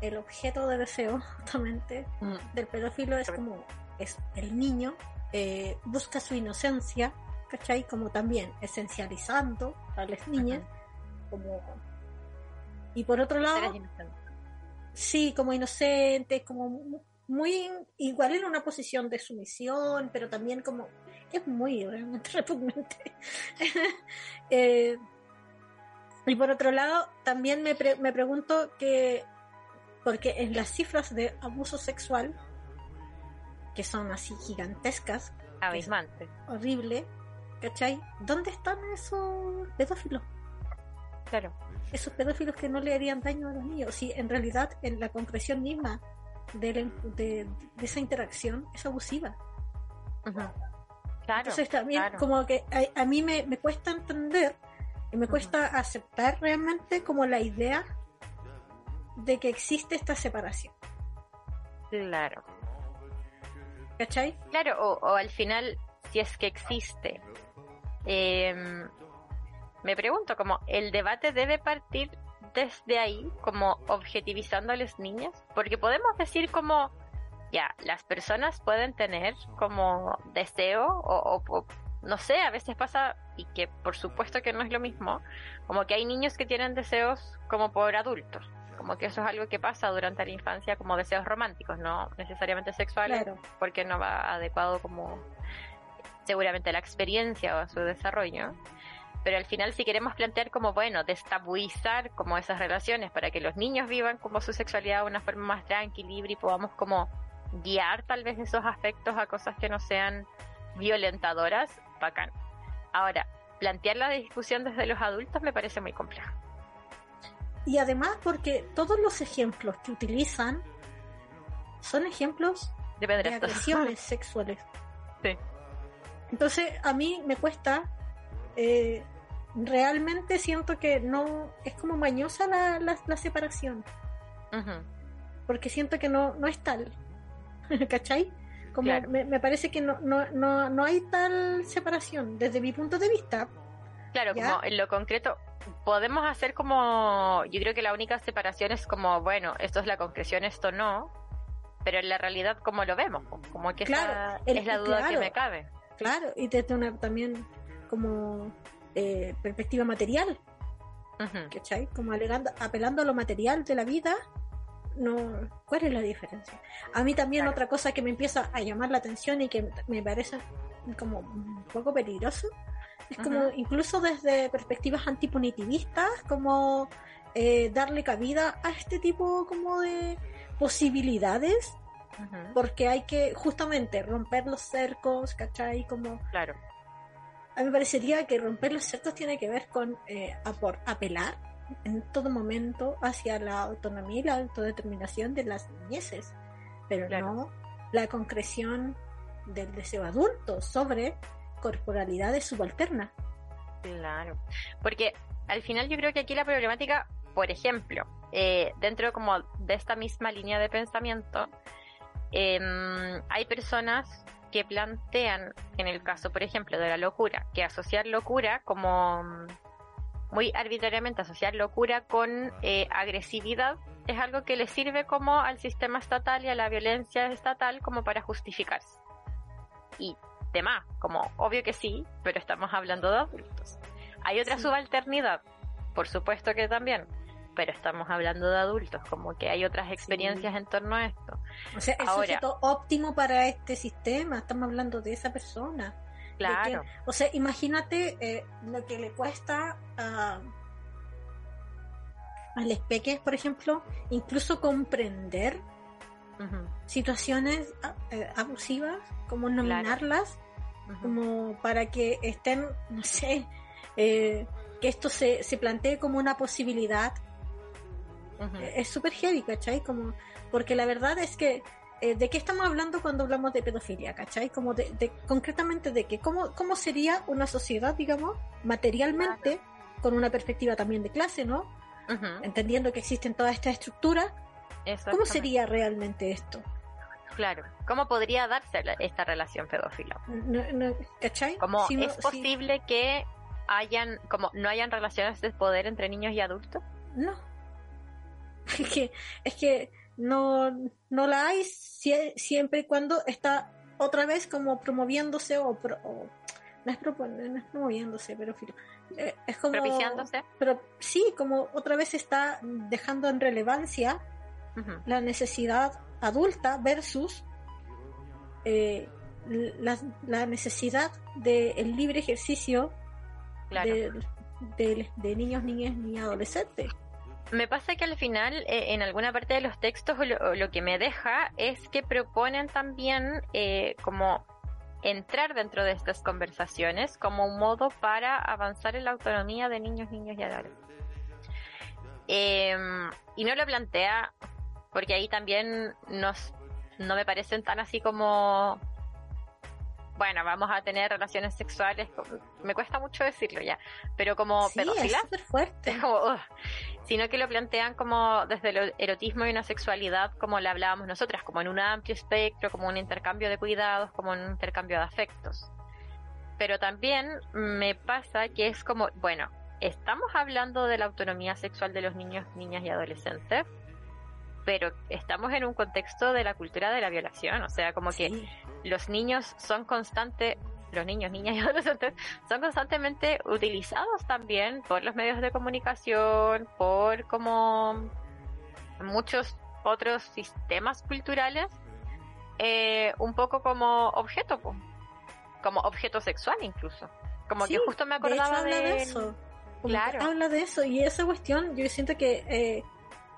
el objeto de deseo justamente mm. del pedófilo es como es el niño eh, busca su inocencia ¿cachai? como también esencializando a las niñas como y por otro lado sí como inocentes como muy igual en una posición de sumisión pero también como es muy realmente repugnante eh, y por otro lado, también me, me pregunto que, porque en las cifras de abuso sexual, que son así gigantescas, abismante, horrible, ¿cachai? ¿Dónde están esos pedófilos? Claro. Esos pedófilos que no le harían daño a los niños. Si en realidad en la concreción misma de, de, esa interacción es abusiva. Claro, Entonces también como que a, a mí me, me, cuesta entender y me cuesta aceptar realmente como la idea de que existe esta separación. Claro. ¿Cachai? Claro, o, al final, si es que existe. Em, me pregunto, como el debate debe partir desde ahí, como objetivizando a las niñas, porque podemos decir como, ya, las personas pueden tener como deseo o, o no sé, a veces pasa, y que por supuesto que no es lo mismo, como que hay niños que tienen deseos como por adultos, como que eso es algo que pasa durante la infancia como deseos románticos, no necesariamente sexuales, porque no va adecuado como seguramente a la experiencia o a su desarrollo. Pero al final si queremos plantear como, bueno, destabuizar como esas relaciones para que los niños vivan como su sexualidad de una forma más tranquila, libre y podamos como guiar tal vez esos aspectos a cosas que no sean violentadoras, bacán. Ahora, plantear la discusión desde los adultos me parece muy complejo. Y además porque todos los ejemplos que utilizan son ejemplos de, de agresiones sexuales. Sí. Entonces a mí me cuesta, eh, realmente siento que no, es como mañosa la, la, la separación, porque siento que no, no es tal, ¿cachai? Como Claro. me, me parece que no, no, no, no hay tal separación desde mi punto de vista. Claro, ¿Ya? como en lo concreto, podemos hacer como, yo creo que la única separación es como, bueno, esto es la concreción, esto no, pero en la realidad, ¿cómo lo vemos? Como que esa Claro, el- es la duda que claro. me cabe. Claro, y desde una también como eh, perspectiva material, Ujú. ¿cachai? Como alegando, apelando a lo material de la vida, no, ¿cuál es la diferencia? A mí también Claro. otra cosa que me empieza a llamar la atención y que me parece como un poco peligroso, es como incluso desde perspectivas antipunitivistas, como eh, darle cabida a este tipo como de posibilidades, porque hay que justamente romper los cercos, ¿cachai? Como Claro, a mí me parecería que romper los cercos tiene que ver con eh, apor- apelar en todo momento hacia la autonomía y la autodeterminación de las niñeces, pero Claro. no la concreción del deseo adulto sobre corporalidades subalternas. claro. Porque al final yo creo que aquí la problemática, por ejemplo, eh, dentro como de esta misma línea de pensamiento, em, hay personas que plantean, en el caso, por ejemplo, de la locura, que asociar locura como muy arbitrariamente asociar locura con eh, agresividad es algo que le sirve como al sistema estatal y a la violencia estatal como para justificarse. Y demás, como obvio que sí, pero estamos hablando de adultos. Hay otra Sí. subalternidad, por supuesto que también, pero estamos hablando de adultos, como que hay otras experiencias en torno a esto. O sea, el Ahora. sujeto óptimo para este sistema, estamos hablando de esa persona. Claro, que- o sea, imagínate eh, lo que le cuesta a, a les peques, por ejemplo, incluso comprender situaciones a- eh, abusivas, como nominarlas, como para que estén, no sé, eh, que esto se, se plantee como una posibilidad. Es súper heavy, ¿cachai? Como, porque la verdad es que, eh, ¿de qué estamos hablando cuando hablamos de pedofilia, ¿cachai? Como de, de- concretamente de que, ¿cómo, ¿cómo sería una sociedad, digamos, materialmente, con una perspectiva también de clase, ¿no? Entendiendo que existen todas estas estructuras, ¿cómo sería realmente esto? Claro, ¿cómo podría darse esta relación pedófila? No, no, ¿Cachai? Como Si no- es si- posible que hayan, como no hayan relaciones de poder entre niños y adultos. No. Es que, es que no, no la hay sie- siempre y cuando está otra vez como promoviéndose o, pro- o- no, es no es promoviéndose, pero filo. Eh, es como Propiciándose. pero sí, como otra vez está dejando en relevancia la necesidad adulta versus eh, la, la necesidad del libre ejercicio Claro. de, de- de niños, niñas ni adolescentes. Me pasa que al final, eh, en alguna parte de los textos, lo, que me deja es que proponen también eh, como entrar dentro de estas conversaciones como un modo para avanzar en la autonomía de niños, niños y adolescentes. Em, y no lo plantea porque ahí también nos, no me parecen tan así como bueno, vamos a tener relaciones sexuales, me cuesta mucho decirlo ya, pero como Sí, es pedófilas, súper fuerte. es como, ugh. sino que lo plantean como desde el erotismo y una sexualidad como la hablábamos nosotras, como en un amplio espectro, como un intercambio de cuidados, como un intercambio de afectos. Pero también me pasa que es como, bueno, estamos hablando de la autonomía sexual de los niños, niñas y adolescentes, pero estamos en un contexto de la cultura de la violación, o sea, como que los niños son constantes, los niños, niñas y adolescentes son constantemente utilizados también por los medios de comunicación, por como muchos otros sistemas culturales, eh, un poco como objeto, como objeto sexual incluso. Como Sí, que justo me de hecho acordaba habla de... de eso. Como Claro. habla de eso. Y esa cuestión, yo siento que eh,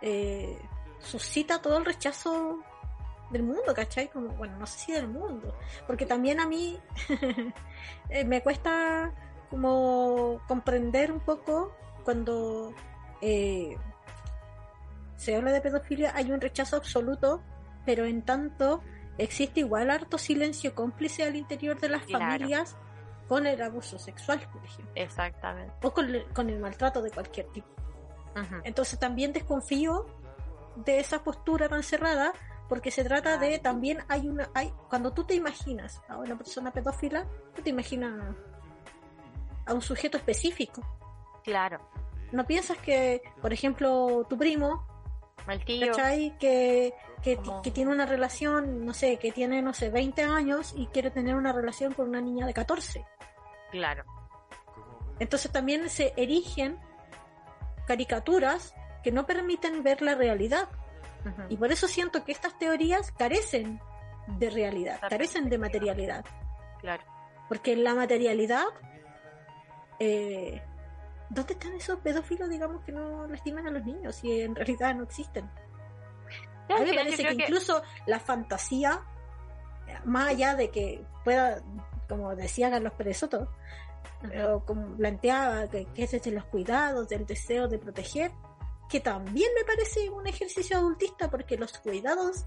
eh, suscita todo el rechazo del mundo, ¿cachai? Como, bueno, no sé si del mundo. Porque también a mí eh, me cuesta como comprender un poco cuando eh, se habla de pedofilia hay un rechazo absoluto, pero en tanto existe igual harto silencio cómplice al interior de las familias con el abuso sexual, por ejemplo. Exactamente. O con, el maltrato de cualquier tipo. Entonces también desconfío de esa postura tan cerrada porque se trata de también hay una hay cuando tú te imaginas a una persona pedófila tú te imaginas a un sujeto específico. Claro. No piensas que por ejemplo tu primo el tío. que que, que, tiene una relación no sé que tiene no sé 20 años y quiere tener una relación con una niña de 14 claro. Entonces también se erigen caricaturas que no permiten ver la realidad y por eso siento que estas teorías carecen de realidad, carecen de materialidad. Claro. Porque en la materialidad, eh, ¿dónde están esos pedófilos, digamos, que no lastiman a los niños y en realidad no existen? a mí me parece que, incluso la fantasía, más allá de que pueda, como decía Carlos Pérez Soto, como planteaba que, que es desde los cuidados, del deseo de proteger, que también me parece un ejercicio adultista porque los cuidados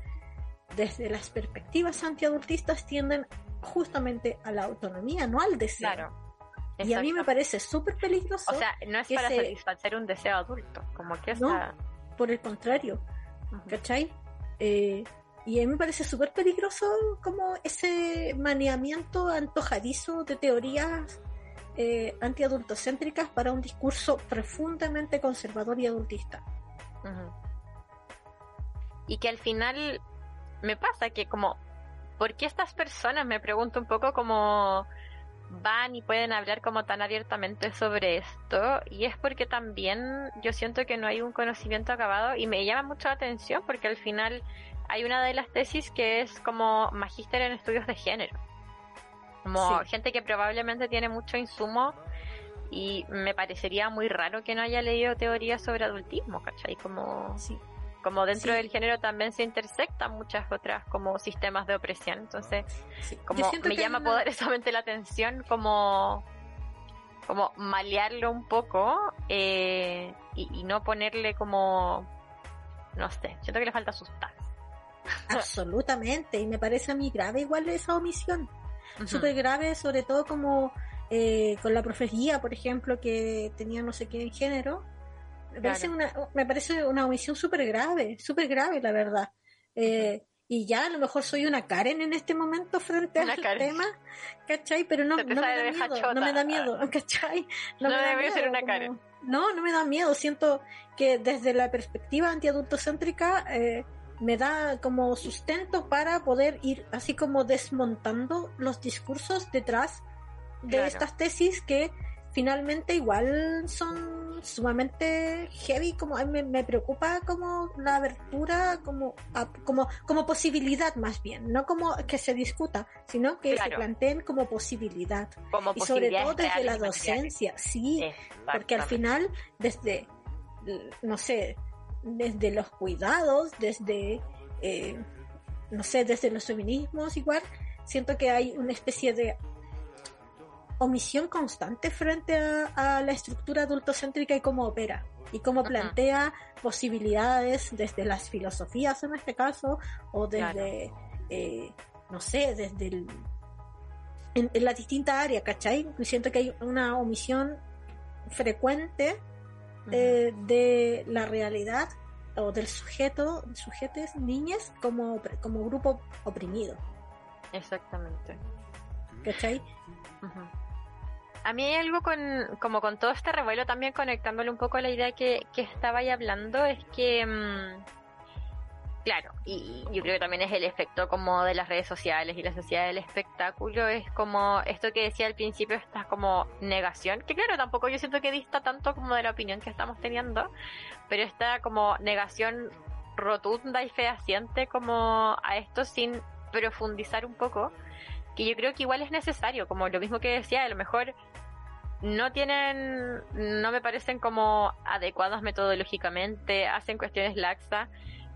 desde las perspectivas antiadultistas tienden justamente a la autonomía, no al deseo. Claro. Y a mí me parece súper peligroso. O sea, no es para satisfacer un deseo adulto, como que No, por el contrario, ¿cachai? Eh, y a mí me parece súper peligroso como ese maneamiento antojadizo de teorías eh, antiadultocéntricas para un discurso profundamente conservador y adultista. Y que al final me pasa que como, ¿por qué estas personas, me pregunto un poco como van y pueden hablar como tan abiertamente sobre esto? Y es porque también yo siento que no hay un conocimiento acabado y me llama mucho la atención porque al final hay una de las tesis que es como magíster en estudios de género. Como gente que probablemente tiene mucho insumo y me parecería muy raro que no haya leído teorías sobre adultismo, ¿cachai? Como, como dentro del género también se intersectan muchas otras como sistemas de opresión. Entonces, como me llama poderosamente la atención como como malearlo un poco eh, y, no ponerle como no sé, siento que le falta sustancia. Absolutamente, y me parece a mí grave igual esa omisión súper grave, sobre todo como eh, con la profecía, por ejemplo, que tenía no sé qué en género. Me, parece, una, me parece una omisión súper grave, súper grave, la verdad. Eh, y ya a lo mejor soy una Karen en este momento frente a este tema, ¿cachai? Pero no, no me da miedo, no me da miedo, ¿cachai? No, me da miedo, ser una Karen. No, no me da miedo. Siento que desde la perspectiva antiadultocéntrica eh, me da como sustento para poder ir así como desmontando los discursos detrás de estas tesis que finalmente igual son sumamente heavy como a mí me, preocupa como la abertura como como como posibilidad más bien no como que se discuta sino que se planteen como posibilidad. Y sobre todo desde la docencia sí porque al final desde no sé desde los cuidados, desde, eh, no sé, desde los feminismos igual, siento que hay una especie de omisión constante frente a, la estructura adultocéntrica y cómo opera y cómo plantea posibilidades desde las filosofías en este caso o desde, eh, no sé, desde el, en, la distinta área, ¿cachai? Siento que hay una omisión frecuente eh, de la realidad o del sujeto, sujetes, niñas, como, como grupo oprimido. Exactamente. ¿Cachai? A mí hay algo con, como con todo este revuelo también conectándole un poco a la idea que, que estaba ahí hablando, es que... Mm, Claro, y yo creo que también es el efecto como de las redes sociales y la sociedad del espectáculo, es como esto que decía al principio, esta como negación, que claro, tampoco yo siento que dista tanto como de la opinión que estamos teniendo, pero esta como negación rotunda y fehaciente como a esto sin profundizar un poco, que yo creo que igual es necesario, como lo mismo que decía, a lo mejor no tienen, no me parecen como adecuadas metodológicamente, hacen cuestiones laxas,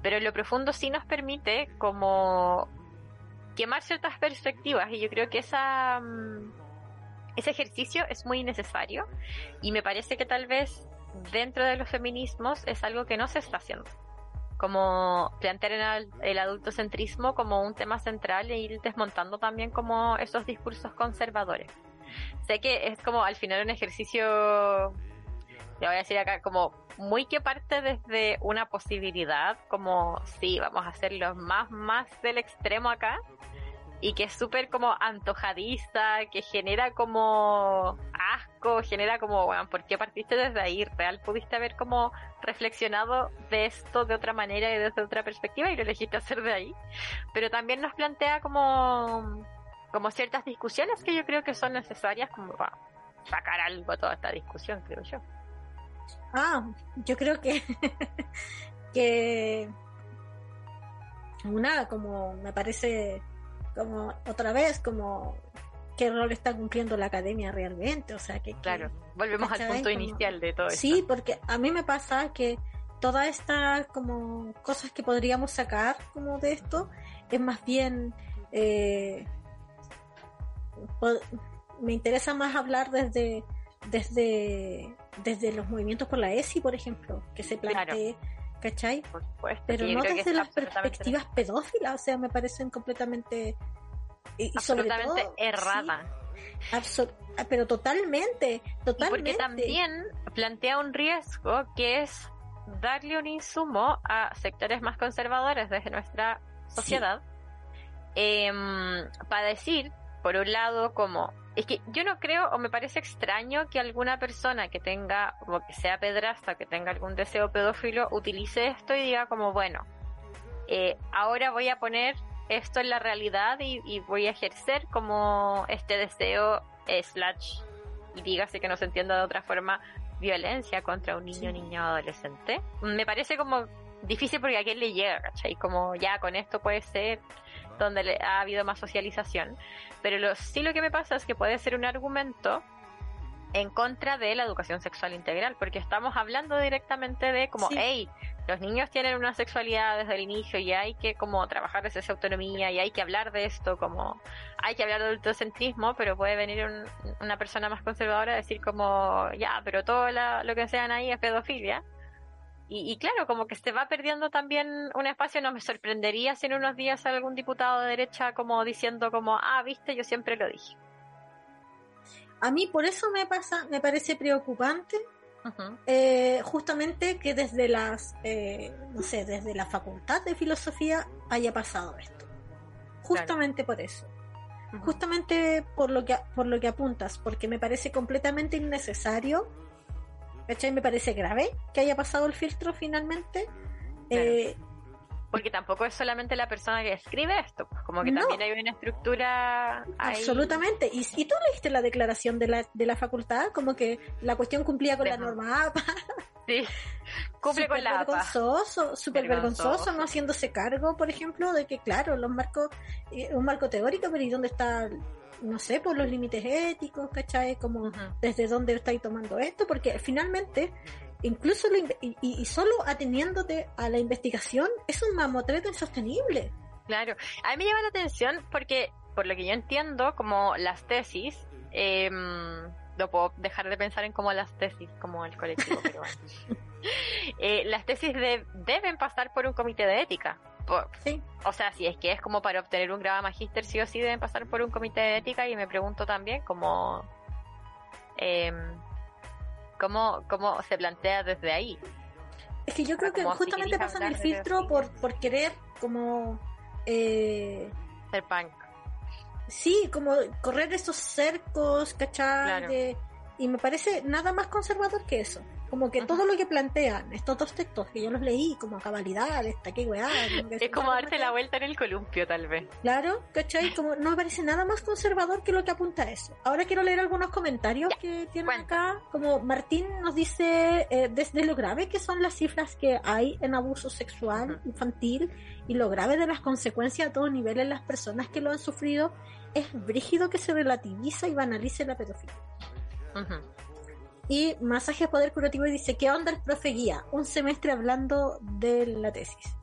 pero en lo profundo sí nos permite como quemar ciertas perspectivas y yo creo que mm, ese ejercicio es muy necesario y me parece que tal vez dentro de los feminismos es algo que no se está haciendo. Como plantear el adultocentrismo como un tema central e ir desmontando también como esos discursos conservadores. Sé que es como al final un ejercicio, voy a decir acá, como muy que parte desde una posibilidad, como sí, vamos a hacerlo más, más del extremo acá, y que es súper como antojadiza, que genera como asco, genera como, bueno, ¿por qué partiste desde ahí? Real pudiste haber como reflexionado de esto de otra manera y desde otra perspectiva y lo elegiste hacer de ahí. Pero también nos plantea como, como ciertas discusiones que yo creo que son necesarias como para sacar algo a toda esta discusión, creo yo. Ah, yo creo que que nada, como me parece como otra vez, como qué rol está cumpliendo la academia realmente, o sea que... Claro, volvemos al punto inicial de todo Sí, porque a mí me pasa que todas estas como cosas que podríamos sacar como de esto es más bien eh, me interesa más hablar desde desde desde los movimientos por la ESI por ejemplo que se plantee ¿cachai? Por supuesto, Pero no desde las perspectivas pedófilas, o sea, me parecen completamente... Y, absolutamente todo, errada. pero totalmente, totalmente. Y porque también plantea un riesgo que es darle un insumo a sectores más conservadores desde nuestra sociedad em, para decir, por un lado, como es que yo no creo o me parece extraño que alguna persona que tenga, o que sea pedrasta, que tenga algún deseo pedófilo, utilice esto y diga como, bueno, eh, ahora voy a poner esto en la realidad y, voy a ejercer como este deseo slash y dígase que no se entienda de otra forma violencia contra un niño, niña o adolescente. Me parece como difícil porque a quién le llega, ¿cachai? Como ya con esto puede ser donde le ha habido más socialización. Pero lo, sí lo que me pasa es que puede ser un argumento en contra de la educación sexual integral, porque estamos hablando directamente de como, hey, los niños tienen una sexualidad desde el inicio y hay que como trabajar desde esa autonomía y hay que hablar de esto, como hay que hablar de adultocentrismo, pero puede venir una persona más conservadora a decir como, ya, pero todo lo que sean ahí es pedofilia. Y, claro, como que se va perdiendo también un espacio, no me sorprendería si en unos días algún diputado de derecha como diciendo como, ah, viste, yo siempre lo dije. A mí por eso me pasa, me parece preocupante eh, justamente que desde las, eh, no sé, desde la facultad de filosofía haya pasado esto. Justamente por eso. Justamente por lo que por lo que apuntas, porque me parece completamente innecesario ¿Cachai? Me parece grave que haya pasado el filtro finalmente. Eh, porque tampoco es solamente la persona que escribe esto, pues como que también hay una estructura. Absolutamente. ¿Y, si tú leíste la declaración de la, de la facultad, como que la cuestión cumplía con la norma APA. Sí, cumple con la vergonzoso, Súper vergonzoso, no haciéndose cargo, por ejemplo, de que, claro, los marcos, eh, un marco teórico, pero ¿y dónde está no sé, por los límites éticos, ¿cachai? Como desde dónde estáis tomando esto, porque finalmente, incluso y, solo ateniéndote a la investigación, es un mamotreto insostenible. Claro, a mí me llama la atención porque, por lo que yo entiendo, como las tesis, eh, no puedo dejar de pensar en como las tesis, como el colectivo peruano. eh, las tesis deben pasar por un comité de ética sí. O sea, si es que es como para obtener un grado de magíster, sí o sí deben pasar por un comité de ética y me pregunto también cómo, eh, cómo, cómo se plantea desde ahí. Es que yo creo que justamente pasan el filtro por, por querer como... Eh, Ser punk. Sí, como correr esos cercos, ¿cachai? y me parece nada más conservador que eso. Como que todo lo que plantean estos dos textos que yo los leí, como cabalidad, esta que weá. es como darse la vuelta en el columpio, tal vez. Claro, ¿cachai? Como no me parece nada más conservador que lo que apunta a eso. Ahora quiero leer algunos comentarios que tienen acá. Como Martín nos dice, eh, desde lo grave que son las cifras que hay en abuso sexual infantil y lo grave de las consecuencias a todo nivel en las personas que lo han sufrido, es brígido que se relativiza y banalice la pedofilia. Y Masaje Poder Curativo dice, ¿qué onda el profe guía? Un semestre hablando de la tesis.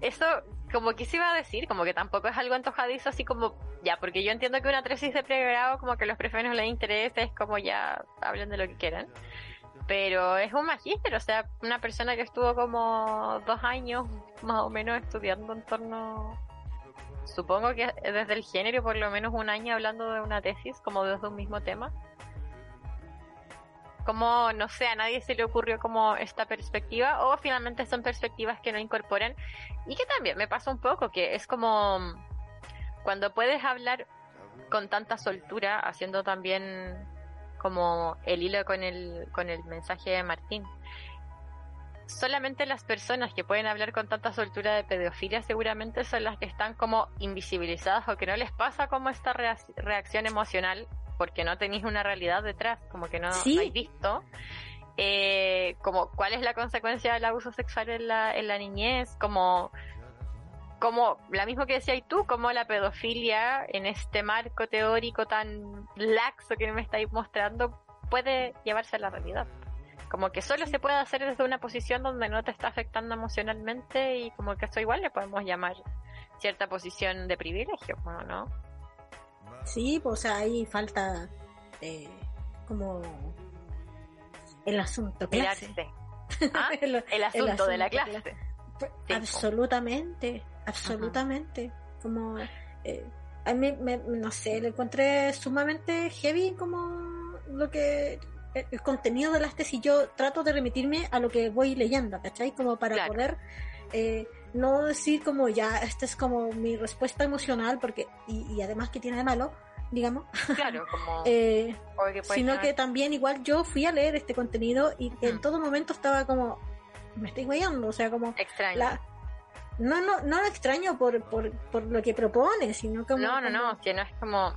Eso como que se iba a decir, como que tampoco es algo antojadizo, así como, ya, porque yo entiendo que una tesis de pregrado, como que los profesores no les interesa, es como ya hablen de lo que quieran. Pero es un magíster, o sea, una persona que estuvo como dos años más o menos estudiando en torno, supongo que desde el género, por lo menos un año hablando de una tesis, como desde un mismo tema. Como, no sé, a nadie se le ocurrió como esta perspectiva o finalmente son perspectivas que no incorporan. Y que también me pasa un poco, que es como cuando puedes hablar con tanta soltura, haciendo también como el hilo con el, con el mensaje de Martín. Solamente las personas que pueden hablar con tanta soltura de pedofilia seguramente son las que están como invisibilizadas o que no les pasa como esta reacción emocional porque no tenéis una realidad detrás, como que no, habéis visto. Eh, como cuál es la consecuencia del abuso sexual en la, en la niñez, como, como la misma que decías tú, como la pedofilia en este marco teórico tan laxo que me estáis mostrando puede llevarse a la realidad. Como que solo se puede hacer desde una posición donde no te está afectando emocionalmente y como que eso igual le podemos llamar cierta posición de privilegio, ¿no? Sí, pues ahí falta eh, como el asunto clase. ¿Ah? el, asunto de la clase. absolutamente, absolutamente. Como eh, a mí, me, no sé, lo encontré sumamente heavy como lo que el, contenido de las tesis. Yo trato de remitirme a lo que voy leyendo, ¿cachai? Como para poder eh, no decir como ya, esta es como mi respuesta emocional, porque, y, además que tiene de malo, digamos. Claro, como... eh, sino que también igual yo fui a leer este contenido y en todo momento estaba como, me estoy guiando, o sea, como... Extraño. La, no, no, no lo extraño por, por, por lo que propone, sino como... No, no, no, que no es como...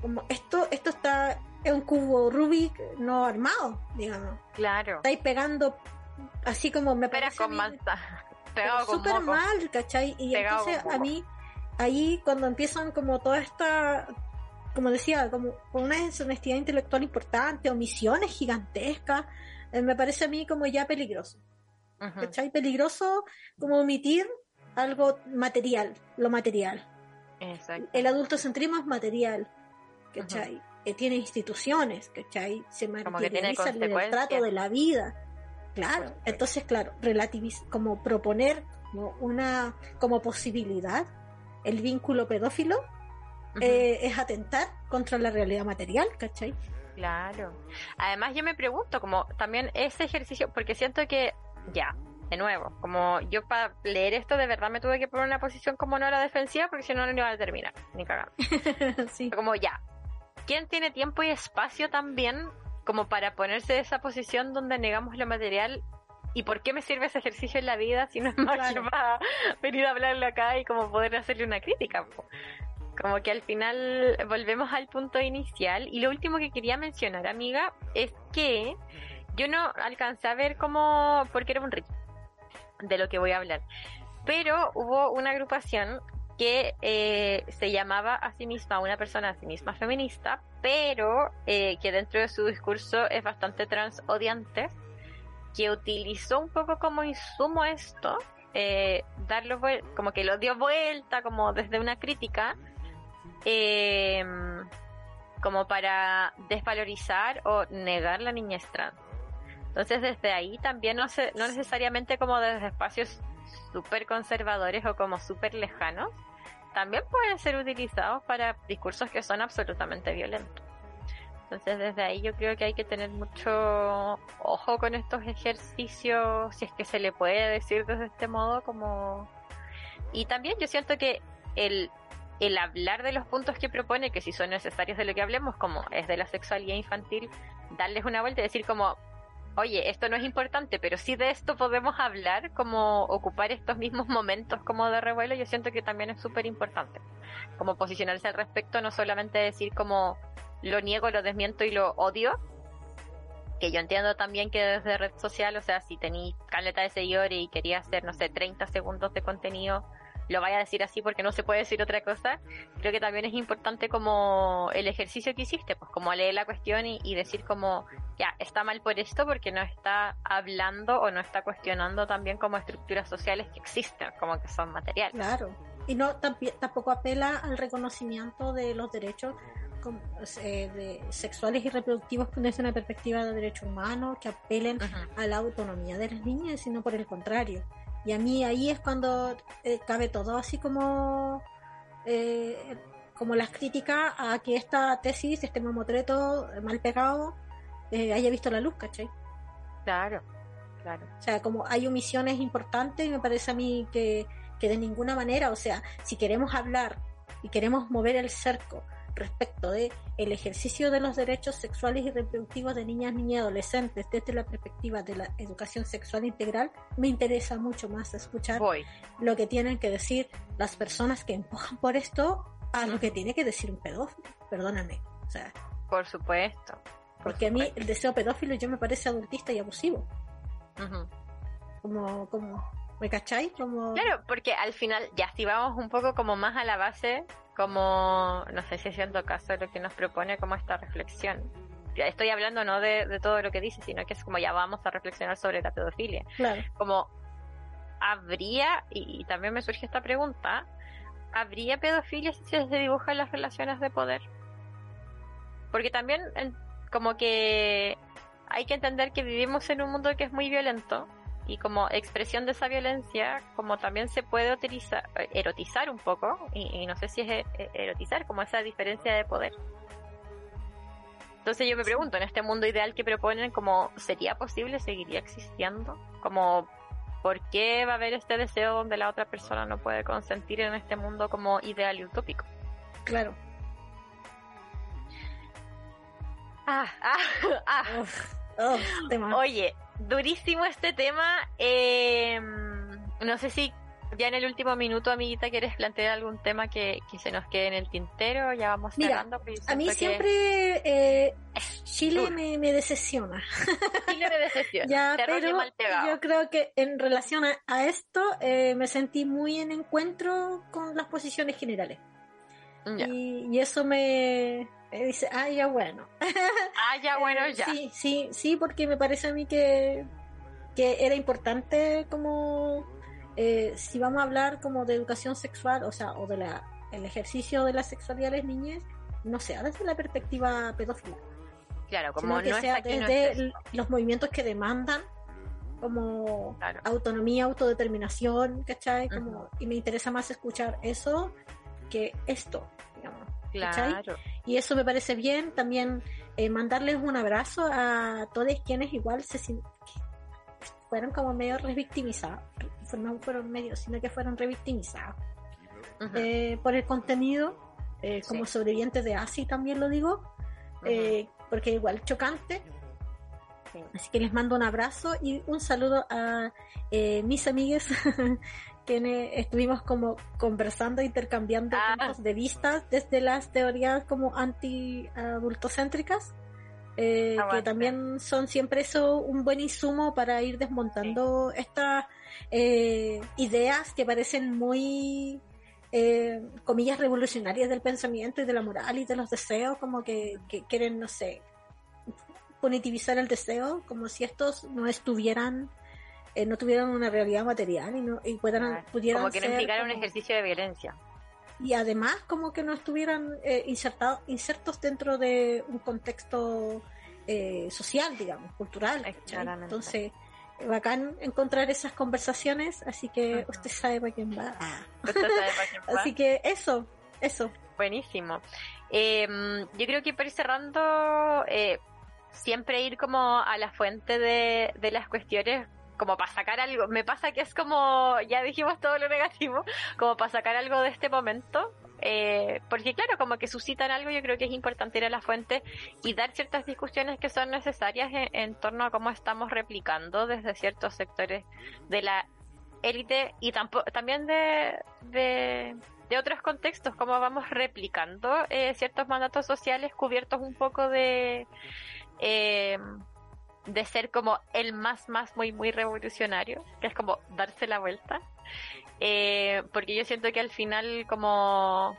Como esto, esto está en un cubo Rubik no armado, digamos. Claro. Estáis pegando así como me parece... con Pegado súper mal, ¿cachai? Y entonces a mí, ahí cuando empiezan como toda esta, como decía, como con una deshonestidad intelectual importante, omisiones gigantescas, eh, me parece a mí como ya peligroso. ¿Cachai? Peligroso como omitir algo material, lo material. Exacto. El adultocentrismo es material, ¿cachai? Eh, tiene instituciones, ¿cachai? Se materializa en el trato de la vida. Claro, entonces, claro, relativiz como proponer como una como posibilidad el vínculo pedófilo eh, es atentar contra la realidad material, ¿cachai? Claro. Además, yo me pregunto, como también ese ejercicio, porque siento que, ya, de nuevo, como yo para leer esto de verdad me tuve que poner una posición como no era defensiva, porque si no, no iba a terminar, ni cagando. sí. Como ya, ¿quién tiene tiempo y espacio también como para ponerse en esa posición donde negamos lo material. ¿Y por qué me sirve ese ejercicio en la vida si no es más que para venir a hablarle acá y como poder hacerle una crítica? Como que al final volvemos al punto inicial. Y lo último que quería mencionar, amiga, es que yo no alcancé a ver cómo, porque era un ritmo de lo que voy a hablar. Pero hubo una agrupación que eh, se llamaba a sí misma una persona a sí misma feminista, pero eh, que dentro de su discurso es bastante transodiante, que utilizó un poco como insumo esto, eh, darlo como que lo dio vuelta, como desde una crítica, em, como para desvalorizar o negar la niñez trans. Entonces desde ahí también no, no necesariamente como desde espacios súper conservadores o como súper lejanos, también pueden ser utilizados para discursos que son absolutamente violentos. Entonces desde ahí yo creo que hay que tener mucho ojo con estos ejercicios, si es que se le puede decir desde este modo como... Y también yo siento que el, el hablar de los puntos que propone, que si son necesarios de lo que hablemos, como es de la sexualidad infantil, darles una vuelta y decir como, oye, esto no es importante, pero si de esto podemos hablar, como ocupar estos mismos momentos como de revuelo, yo siento que también es súper importante. Como posicionarse al respecto, no solamente decir como lo niego, lo desmiento y lo odio, que yo entiendo también que desde red social, o sea, si tenéis caleta de seguidores y quería hacer, no sé, 30 segundos de contenido, lo vaya a decir así porque no se puede decir otra cosa, creo que también es importante como el ejercicio que hiciste, pues como leer la cuestión y, y decir como, ya, está mal por esto porque no está hablando o no está cuestionando también como estructuras sociales que existen, como que son materiales. Claro. Y no tampoco apela al reconocimiento de los derechos eh, de sexuales y reproductivos desde una perspectiva de derechos humanos que apelen a la autonomía de las niñas, sino por el contrario. Y a mí ahí es cuando eh, cabe todo, así como eh, como las críticas a que esta tesis, este mamotreto mal pegado, haya visto la luz, ¿cachai? Claro, claro. O sea, como hay omisiones importantes, y me parece a mí que, que de ninguna manera, o sea, si queremos hablar y queremos mover el cerco respecto de el ejercicio de los derechos sexuales y reproductivos de niñas, niñas y adolescentes desde la perspectiva de la educación sexual integral, me interesa mucho más escuchar lo que tienen que decir las personas que empujan por esto a lo que tiene que decir un pedófilo. Perdóname. O sea, por supuesto. porque a mí el deseo pedófilo yo me parece adultista y abusivo. Como, como, ¿me cacháis? Como... Claro, porque al final, ya si vamos un poco como más a la base, como, no sé si haciendo caso de lo que nos propone como esta reflexión. Estoy hablando no de, todo lo que dice, sino que es como ya vamos a reflexionar sobre la pedofilia. Claro. Como habría, y, también me surge esta pregunta, ¿habría pedofilia si se dibujan las relaciones de poder? Porque también como que hay que entender que vivimos en un mundo que es muy violento y como expresión de esa violencia, como también se puede utilizar, eh, erotizar un poco, y, no sé si es eh, eh, erotizar, como esa diferencia de poder. Entonces yo me pregunto, en este mundo ideal que proponen, como sería posible, seguiría existiendo, como por qué va a haber este deseo donde la otra persona no puede consentir en este mundo como ideal y utópico. Claro. Ah, ah, ah. Oh, Oye, durísimo este tema. Eh, no sé si ya en el último minuto, amiguita, quieres plantear algún tema que, se nos quede en el tintero. Ya vamos cerrando. Mira, a mí siempre eh, Chile me, me, decepciona. Chile me decepciona. pero yo creo que en relación a, esto eh, me sentí muy en encuentro con las posiciones generales. y, eso me, dice, ah, ya bueno. Ah, ya bueno, ya. Sí, sí, sí, porque me parece a mí que, que era importante como, eh, si vamos a hablar como de educación sexual, o sea, o de la el ejercicio de la sexualidad de las niñas, no sea desde la perspectiva pedófila. Claro, como que sea desde los movimientos que demandan como autonomía, autodeterminación, ¿cachai? Como, Y me interesa más escuchar eso que esto, Claro. Y eso me parece bien. También eh, mandarles un abrazo a todos quienes igual se fueron como medio revictimizados. No fueron medio, sino que fueron revictimizados eh, por el contenido. Eh, como sobrevivientes de ASI también lo digo. porque igual chocante. Así que les mando un abrazo y un saludo a mis amigues que estuvimos como conversando, intercambiando ah. puntos de vista desde las teorías como anti-adultocéntricas, eh, ah, que también son siempre eso un buen insumo para ir desmontando estas eh, ideas que parecen muy, eh, comillas, revolucionarias del pensamiento y de la moral y de los deseos, como que, que quieren, no sé, punitivizar el deseo, como si estos no estuvieran eh, no tuvieran una realidad material y, no, y puedan, pudieran como que no un ejercicio de violencia. Y además como que no estuvieran eh, insertados, insertos dentro de un contexto eh, social, digamos, cultural. Entonces, bacán encontrar esas conversaciones, así que usted sabe para quién va. así que eso, eso. Buenísimo. Em, yo creo que para ir cerrando, siempre ir como a la fuente de, de las cuestiones como para sacar algo. Me pasa que es como, ya dijimos todo lo negativo, como para sacar algo de este momento. Eh, porque claro, como que suscitan algo, yo creo que es importante ir a la fuente y dar ciertas discusiones que son necesarias en, torno a cómo estamos replicando desde ciertos sectores de la élite y también de, de, otros contextos, cómo vamos replicando eh, ciertos mandatos sociales cubiertos un poco de... Eh, de ser como el más, más, muy, muy revolucionario, que es como darse la vuelta. eh, porque yo siento que al final como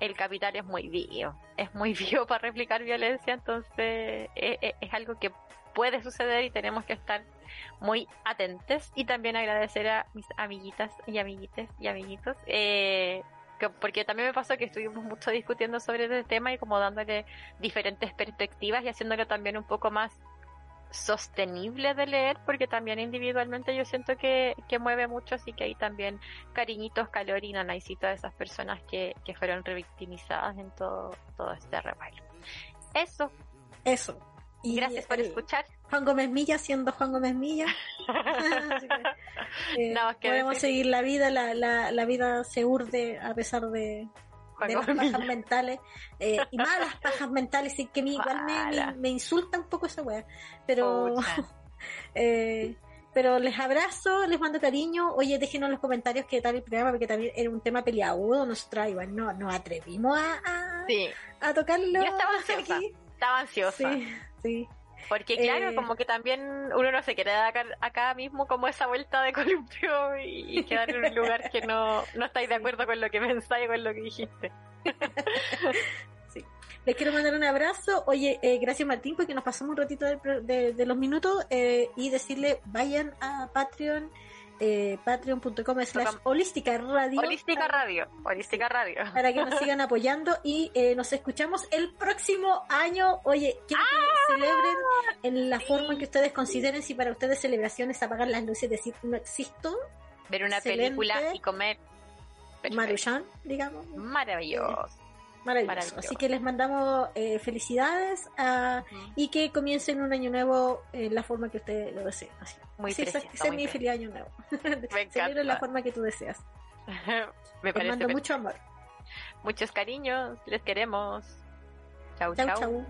el capital es muy vivo, es muy vivo para replicar violencia, entonces eh, eh, es algo que puede suceder y tenemos que estar muy atentos y también agradecer a mis amiguitas y amiguites y amiguitos porque también me pasó que estuvimos mucho discutiendo sobre este tema y como dándole diferentes perspectivas y haciéndolo también un poco más sostenible de leer, porque también individualmente yo siento que, que mueve mucho, así que hay también cariñitos, calor y nanaicito a esas personas que, que fueron revictimizadas en todo, todo este revuelo. Eso. Eso. Y Gracias por escuchar. Juan Gómez Milla siendo Juan Gómez Milla. eh, no, podemos seguir la vida, la, la, la vida se urde a pesar de, de las pajas mentales eh, y malas pajas mentales y que igual me, me, insulta un poco esa wea pero eh, pero les abrazo, les mando cariño. Oye, déjenos en los comentarios qué tal el programa, porque también era un tema peliagudo. Nosotros igual no nos atrevimos a, a, a tocarlo. Yo estaba ansiosa. Estaba ansiosa. Sí, sí. Porque claro, eh, como que también uno no se quiere dar acá, mismo como esa vuelta de columpio y, quedar en un lugar que no, no estáis de acuerdo con lo que pensáis y con lo que dijiste. sí. Les quiero mandar un abrazo. Oye, eh, gracias Martín porque nos pasamos un ratito de, de, los minutos eh, y decirle vayan a Patreon eh, patreon.com slash holística radio. Holística radio, holística radio. Para que nos sigan apoyando y eh, nos escuchamos el próximo año. Oye, quiero que ¡Ah! celebren en la forma que ustedes consideren si para ustedes celebraciones apagar las luces, decir no existo. Ver una película y comer. Maruchan, digamos. Maravilloso. Maravilloso. Así que les mandamos eh, felicidades a, y que comiencen un año nuevo en la forma que ustedes lo deseen. Así. Muy sí, ese mi feliz año nuevo. en la forma que tú deseas. Me les mando mucho amor. Muchos cariños, les queremos. Chau, chau. chau. chau.